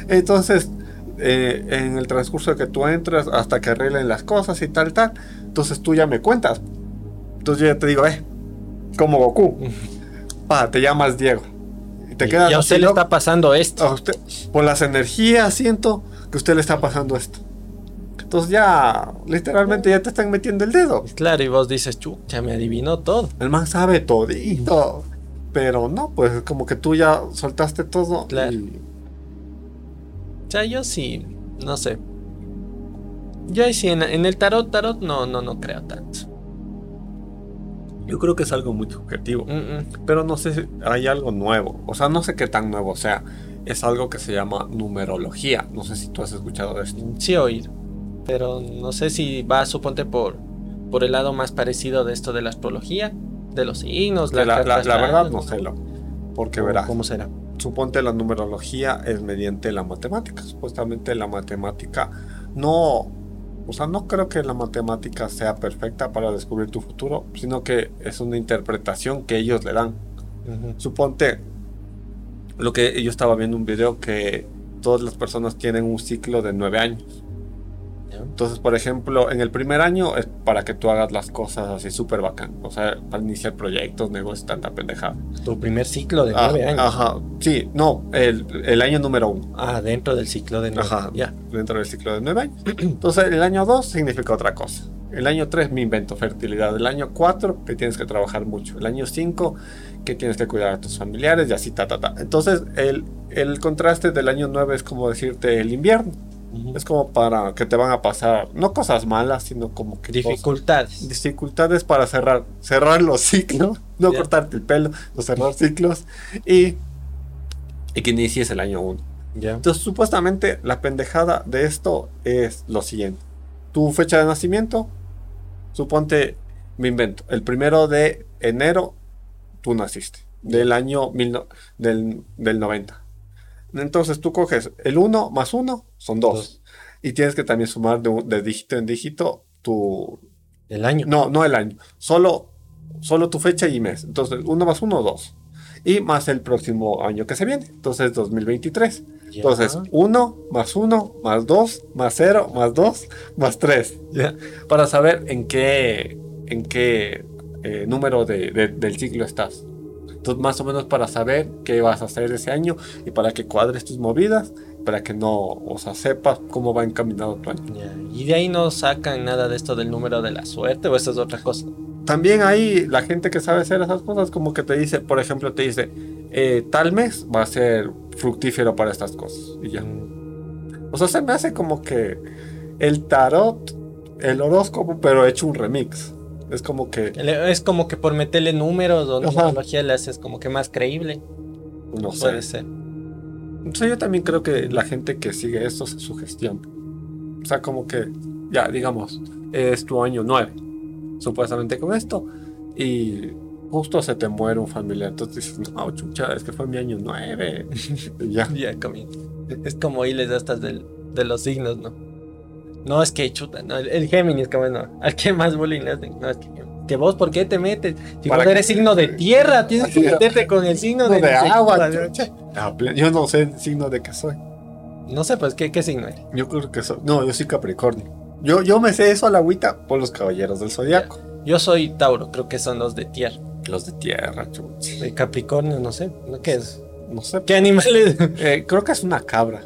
Entonces, eh, en el transcurso de que tú entras hasta que arreglen las cosas y tal, tal, entonces tú ya me cuentas. Entonces yo ya te digo, eh, como Goku, pa, te llamas Diego. Y te quedas. Y a usted le está pasando esto. A usted, por las energías siento que a usted le está pasando esto. Entonces ya, literalmente ya te están metiendo el dedo. Claro, y vos dices, ya me adivinó todo. El man sabe todito. Pero no, pues como que tú ya soltaste todo. Claro. O sea, yo sí, no sé. Yo sí, en, el tarot, tarot, no, no, no creo tanto. Yo creo que es algo muy subjetivo. Pero no sé si hay algo nuevo. O sea, no sé qué tan nuevo. Sea, es algo que se llama numerología. No sé si tú has escuchado de esto. Sí, oído. Pero no sé si va, suponte, por, por el lado más parecido de esto de la astrología, de los signos. La, la, verdad no sé lo. Porque verás. ¿Cómo será? Suponte la numerología es mediante la matemática. Supuestamente la matemática no. O sea, no creo que la matemática sea perfecta para descubrir tu futuro, sino que es una interpretación que ellos le dan. Suponte, lo que yo estaba viendo un video que todas las personas tienen un ciclo de nueve años. Entonces, por ejemplo, en el primer año es para que tú hagas las cosas así súper bacán. O sea, para iniciar proyectos, negocios, tanta pendejada. Tu primer ciclo de nueve ah, años. Ajá, sí, no, el, el, año número uno. Ah, dentro del ciclo de nueve Ajá, ya. Dentro del ciclo de nueve años. Entonces, el año dos significa otra cosa. El año 3 me invento fertilidad. El año 4 que tienes que trabajar mucho. El año 5 que tienes que cuidar a tus familiares y así, ta, ta, ta. Entonces, el, el contraste del año 9 es como decirte el invierno. Es como para que te van a pasar, no cosas malas, sino como que... Dificultades. dificultades para cerrar, cerrar los ciclos, (laughs) no cortarte el pelo, no cerrar ciclos y, y que inicies el año 1. Entonces, supuestamente, la pendejada de esto es lo siguiente. Tu fecha de nacimiento, suponte, me invento, el primero de enero tú naciste, del año mil del, del 90. Entonces tú coges el 1 más 1 son 2. Y tienes que también sumar de, dígito en dígito tu... El año. No, no el año. Solo, solo tu fecha y mes. Entonces 1 más 1, 2. Y más el próximo año que se viene. Entonces 2023. Entonces 1 más 1 más 2 más 0 más 2 más 3. Para saber en qué, en qué eh, número de, del ciclo estás. Entonces, más o menos para saber qué vas a hacer ese año y para que cuadres tus movidas, para que no, o sea, sepas cómo va encaminado tu año. Y de ahí no sacan nada de esto del número de la suerte o eso es otra cosa. También hay la gente que sabe hacer esas cosas, como que te dice, por ejemplo, te dice, eh, tal mes va a ser fructífero para estas cosas. Y ya. Mm. O sea, se me hace como que el tarot, el horóscopo, pero hecho un remix. Es como que. Es como que por meterle números o tecnología le haces como que más creíble. No sé. Puede ser. O sea, yo también creo que la gente que sigue esto se sugestiona. O sea, como que, ya, digamos, es tu año 9, supuestamente con esto, y justo se te muere un familiar. Entonces dices, no, chucha, es que fue mi año 9. (laughs) ya. Ya, Es como hiles estas de los signos, ¿no? No, es que chuta, no, el, Géminis, que bueno, al que más bullying le hacen. No, es que, vos, ¿por qué te metes? Si vos eres signo de tierra, tienes que (laughs) meterte con el signo de, agua. Yo no sé el signo de que soy. No sé, pues, ¿qué, qué signo eres? Yo creo que soy. No, yo soy Capricornio. Yo, yo me sé eso a la agüita por los caballeros del zodiaco. Yo soy Tauro, creo que son los de tierra. Los de tierra, chucha. Capricornio, no sé. ¿Qué es? No sé. ¿Qué animales? Eh, creo que es una cabra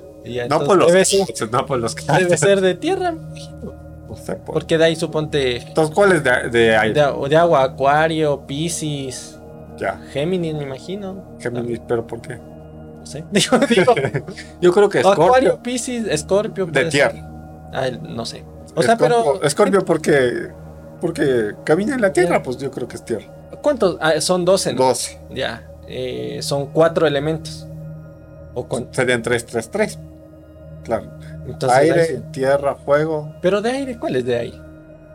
no, por los debe no por los Debe ser de tierra, no sé Porque de ahí suponte. Entonces, ¿cuál es de, de aire? De, de, agua, Acuario, Pisces. Ya. Géminis, me imagino. Géminis, pero ¿por qué? No sé. (laughs) (laughs) Yo creo que Scorpio. Acuario, Pisces, Scorpio. De tierra. Ah, no sé. O sea, pero. Scorpio porque. Porque camina en la tierra, pues yo creo que es tierra. ¿Cuántos? Ah, son 12, ¿no? 12. Ya. Eh, son cuatro elementos. O con... Serían 3, 3, 3. Claro. aire, tierra, fuego. Pero de aire, ¿cuál es de aire?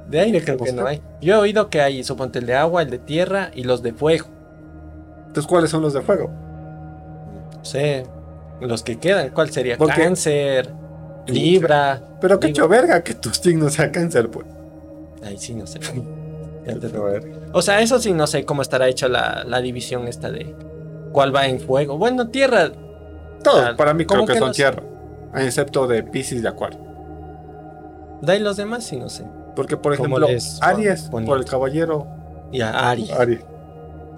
De aire creo que no hay. Yo he oído que hay, suponte, el de agua, el de tierra y los de fuego. Entonces, ¿cuáles son los de fuego? No sé. Los que quedan, ¿cuál sería? Cáncer, Libra. Pero qué verga que tus signos sea cáncer, pues. Ay, sí, no sé. (laughs) o sea, eso sí, no sé cómo estará hecha la, la división esta de cuál va en fuego. Bueno, tierra. Todo, para mí creo que, son tierra excepto de Pisces de Acuario. Da y los demás sí, no sé. Porque, por ejemplo, Aries, por el caballero. Ya, Aries. Aries.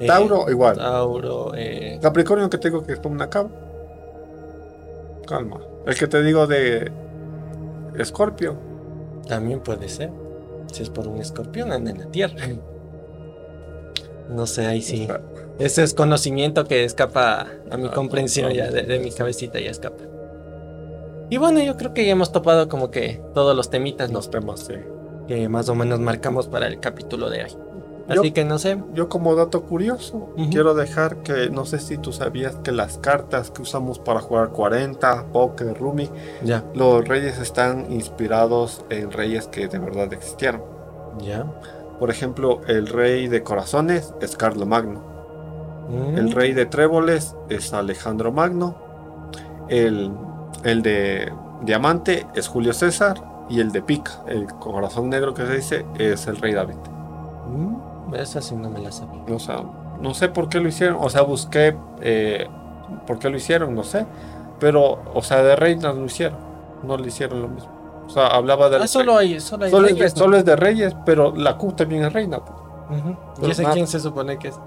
Eh, Tauro, igual. Tauro, eh. Capricornio, que tengo que es una cabra. Calma. El que te digo de Escorpio. También puede ser. Si es por un escorpión, anda en la tierra. No sé, ahí sí. Ese es conocimiento que escapa a mi ah, comprensión ya, de mi cabecita ya escapa. Y bueno, yo creo que ya hemos topado como que todos los temitas, Los temas, sí. Que más o menos marcamos para el capítulo de hoy. Así que no sé. Yo como dato curioso, quiero dejar que no sé si tú sabías que las cartas que usamos para jugar 40, Poker, Rumi, ya. los reyes están inspirados en reyes que de verdad existieron. Ya. Por ejemplo, el rey de corazones es Carlo Magno. Mm. El rey de tréboles es Alejandro Magno. El el de diamante es Julio César y el de pica, el corazón negro que se dice, es el rey David. Mm, esa sí no me la sabía. O sea, no sé por qué lo hicieron. O sea, busqué eh, por qué lo hicieron, no sé. Pero, o sea, de reinas lo hicieron. No le hicieron lo mismo. O sea, hablaba de. Ah, solo hay, solo hay reyes, es, solo es de reyes, pero la Q también es reina. Pues. ¿Y ese quién se supone que es?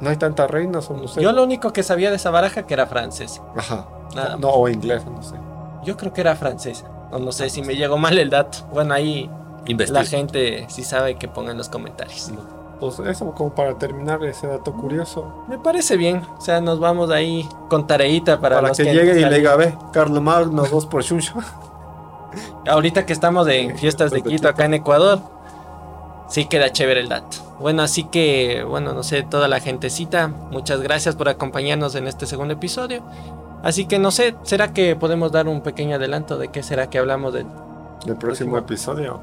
No hay tantas reinas, o no sé. Yo lo único que sabía de esa baraja que era francés. Ajá. No, o inglés, no sé. Yo creo que era francesa. O no sé si me llegó mal el dato. Bueno, ahí la gente si sabe que ponga en los comentarios. Pues eso como para terminar ese dato curioso. Me parece bien. O sea, nos vamos ahí con tareita para, para que, llegue y le diga, ve, Carlos Magno, dos por Shuncho. Ahorita que estamos en fiestas de Quito acá en Ecuador, sí queda chévere el dato. Bueno, así que, bueno, no sé, toda la gentecita, muchas gracias por acompañarnos en este segundo episodio. Así que no sé, ¿será que podemos dar un pequeño adelanto de qué será que hablamos del, próximo, próximo episodio?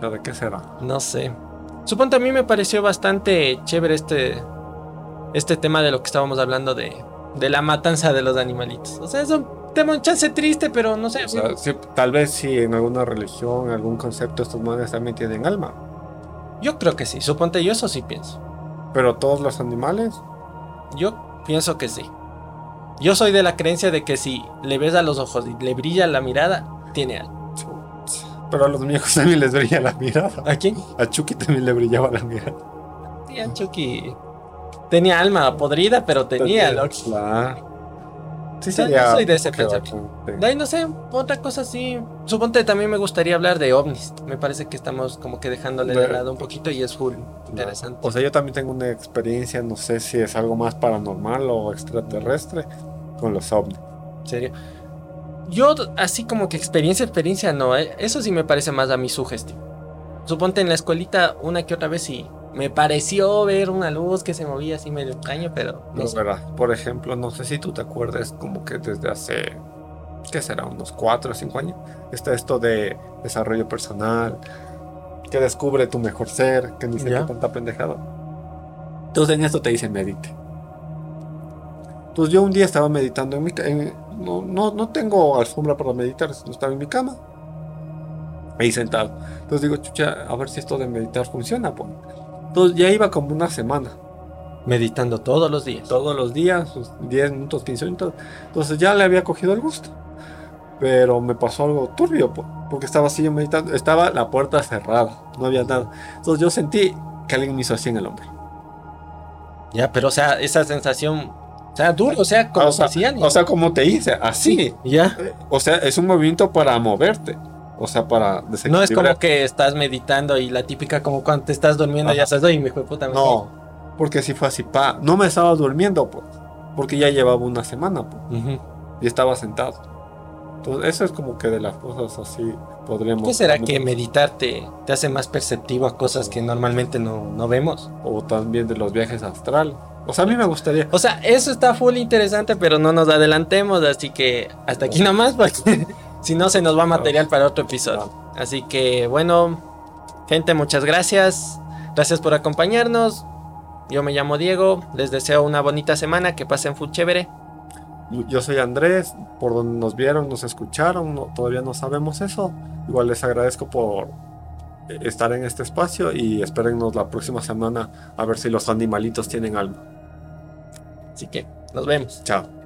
¿De qué será? No sé. Suponte a mí me pareció bastante chévere este, este tema de lo que estábamos hablando de, de la matanza de los animalitos. O sea, es un tema un chance triste, pero no sé. tal vez si en alguna religión, algún concepto, estos madres también tienen alma. Yo creo que sí, suponte yo eso sí pienso. ¿Pero todos los animales? Yo pienso que sí. Yo soy de la creencia de que si le ves a los ojos y le brilla la mirada, tiene algo. Pero a los viejos también les brilla la mirada. ¿A quién? A Chucky también le brillaba la mirada. Sí, a Chucky tenía alma podrida, pero tenía. Claro. Sí, sí, yo soy de ese pensamiento. De ahí no sé, otra cosa sí. Suponte también me gustaría hablar de ovnis. Me parece que estamos como que dejándole de lado un poquito y es full interesante. O sea, yo también tengo una experiencia, no sé si es algo más paranormal o extraterrestre con los ovnis. ¿En serio? Yo, así como que experiencia, experiencia, no. Eh. Eso sí me parece más a mi sugestión. Suponte en la escuelita una que otra vez sí me pareció ver una luz que se movía así medio extraño, pero no, verdad. Por ejemplo, no sé si tú te acuerdas como que desde hace, ¿qué será? Unos 4 o 5 años, está esto de desarrollo personal, que descubre tu mejor ser, que ni siquiera tanta pendejada. Entonces en esto te dicen medite. Entonces yo un día estaba meditando en mi en, no, no, no tengo alfombra para meditar, estaba en mi cama. Ahí sentado. Entonces digo, chucha, a ver si esto de meditar funciona. Pues. Entonces ya iba como una semana. Meditando todos los días. Todos los días, 10 minutos, 15 minutos. Entonces ya le había cogido el gusto. Pero me pasó algo turbio, porque estaba así yo meditando. Estaba la puerta cerrada, no había nada. Entonces yo sentí que alguien me hizo así en el hombro. Ya, pero o sea, esa sensación o sea, duro, o sea, como o sea, o sea, como te hice, así. ya. O sea, es un movimiento para moverte. O sea, para No es como que estás meditando y la típica como cuando te estás durmiendo ya sabes, y me fue puta. no, porque si fue así, pa, no me estaba durmiendo, pues, porque ya llevaba una semana, pues, y estaba sentado. Entonces, eso es como que de las cosas así podríamos... ¿Qué será que meditar te, hace más perceptivo a cosas que normalmente no, no vemos? O también de los viajes astral. O sea, a mí me gustaría. O sea, eso está full interesante, pero no nos adelantemos, así que hasta aquí nomás, porque si no, se nos va material para otro episodio. Así que bueno, gente, muchas gracias. Gracias por acompañarnos. Yo me llamo Diego. Les deseo una bonita semana. Que pasen full chévere. Yo soy Andrés. Por donde nos vieron, nos escucharon. todavía no sabemos eso. Igual les agradezco por estar en este espacio y espérennos la próxima semana a ver si los animalitos tienen algo. Así que nos vemos. Chao.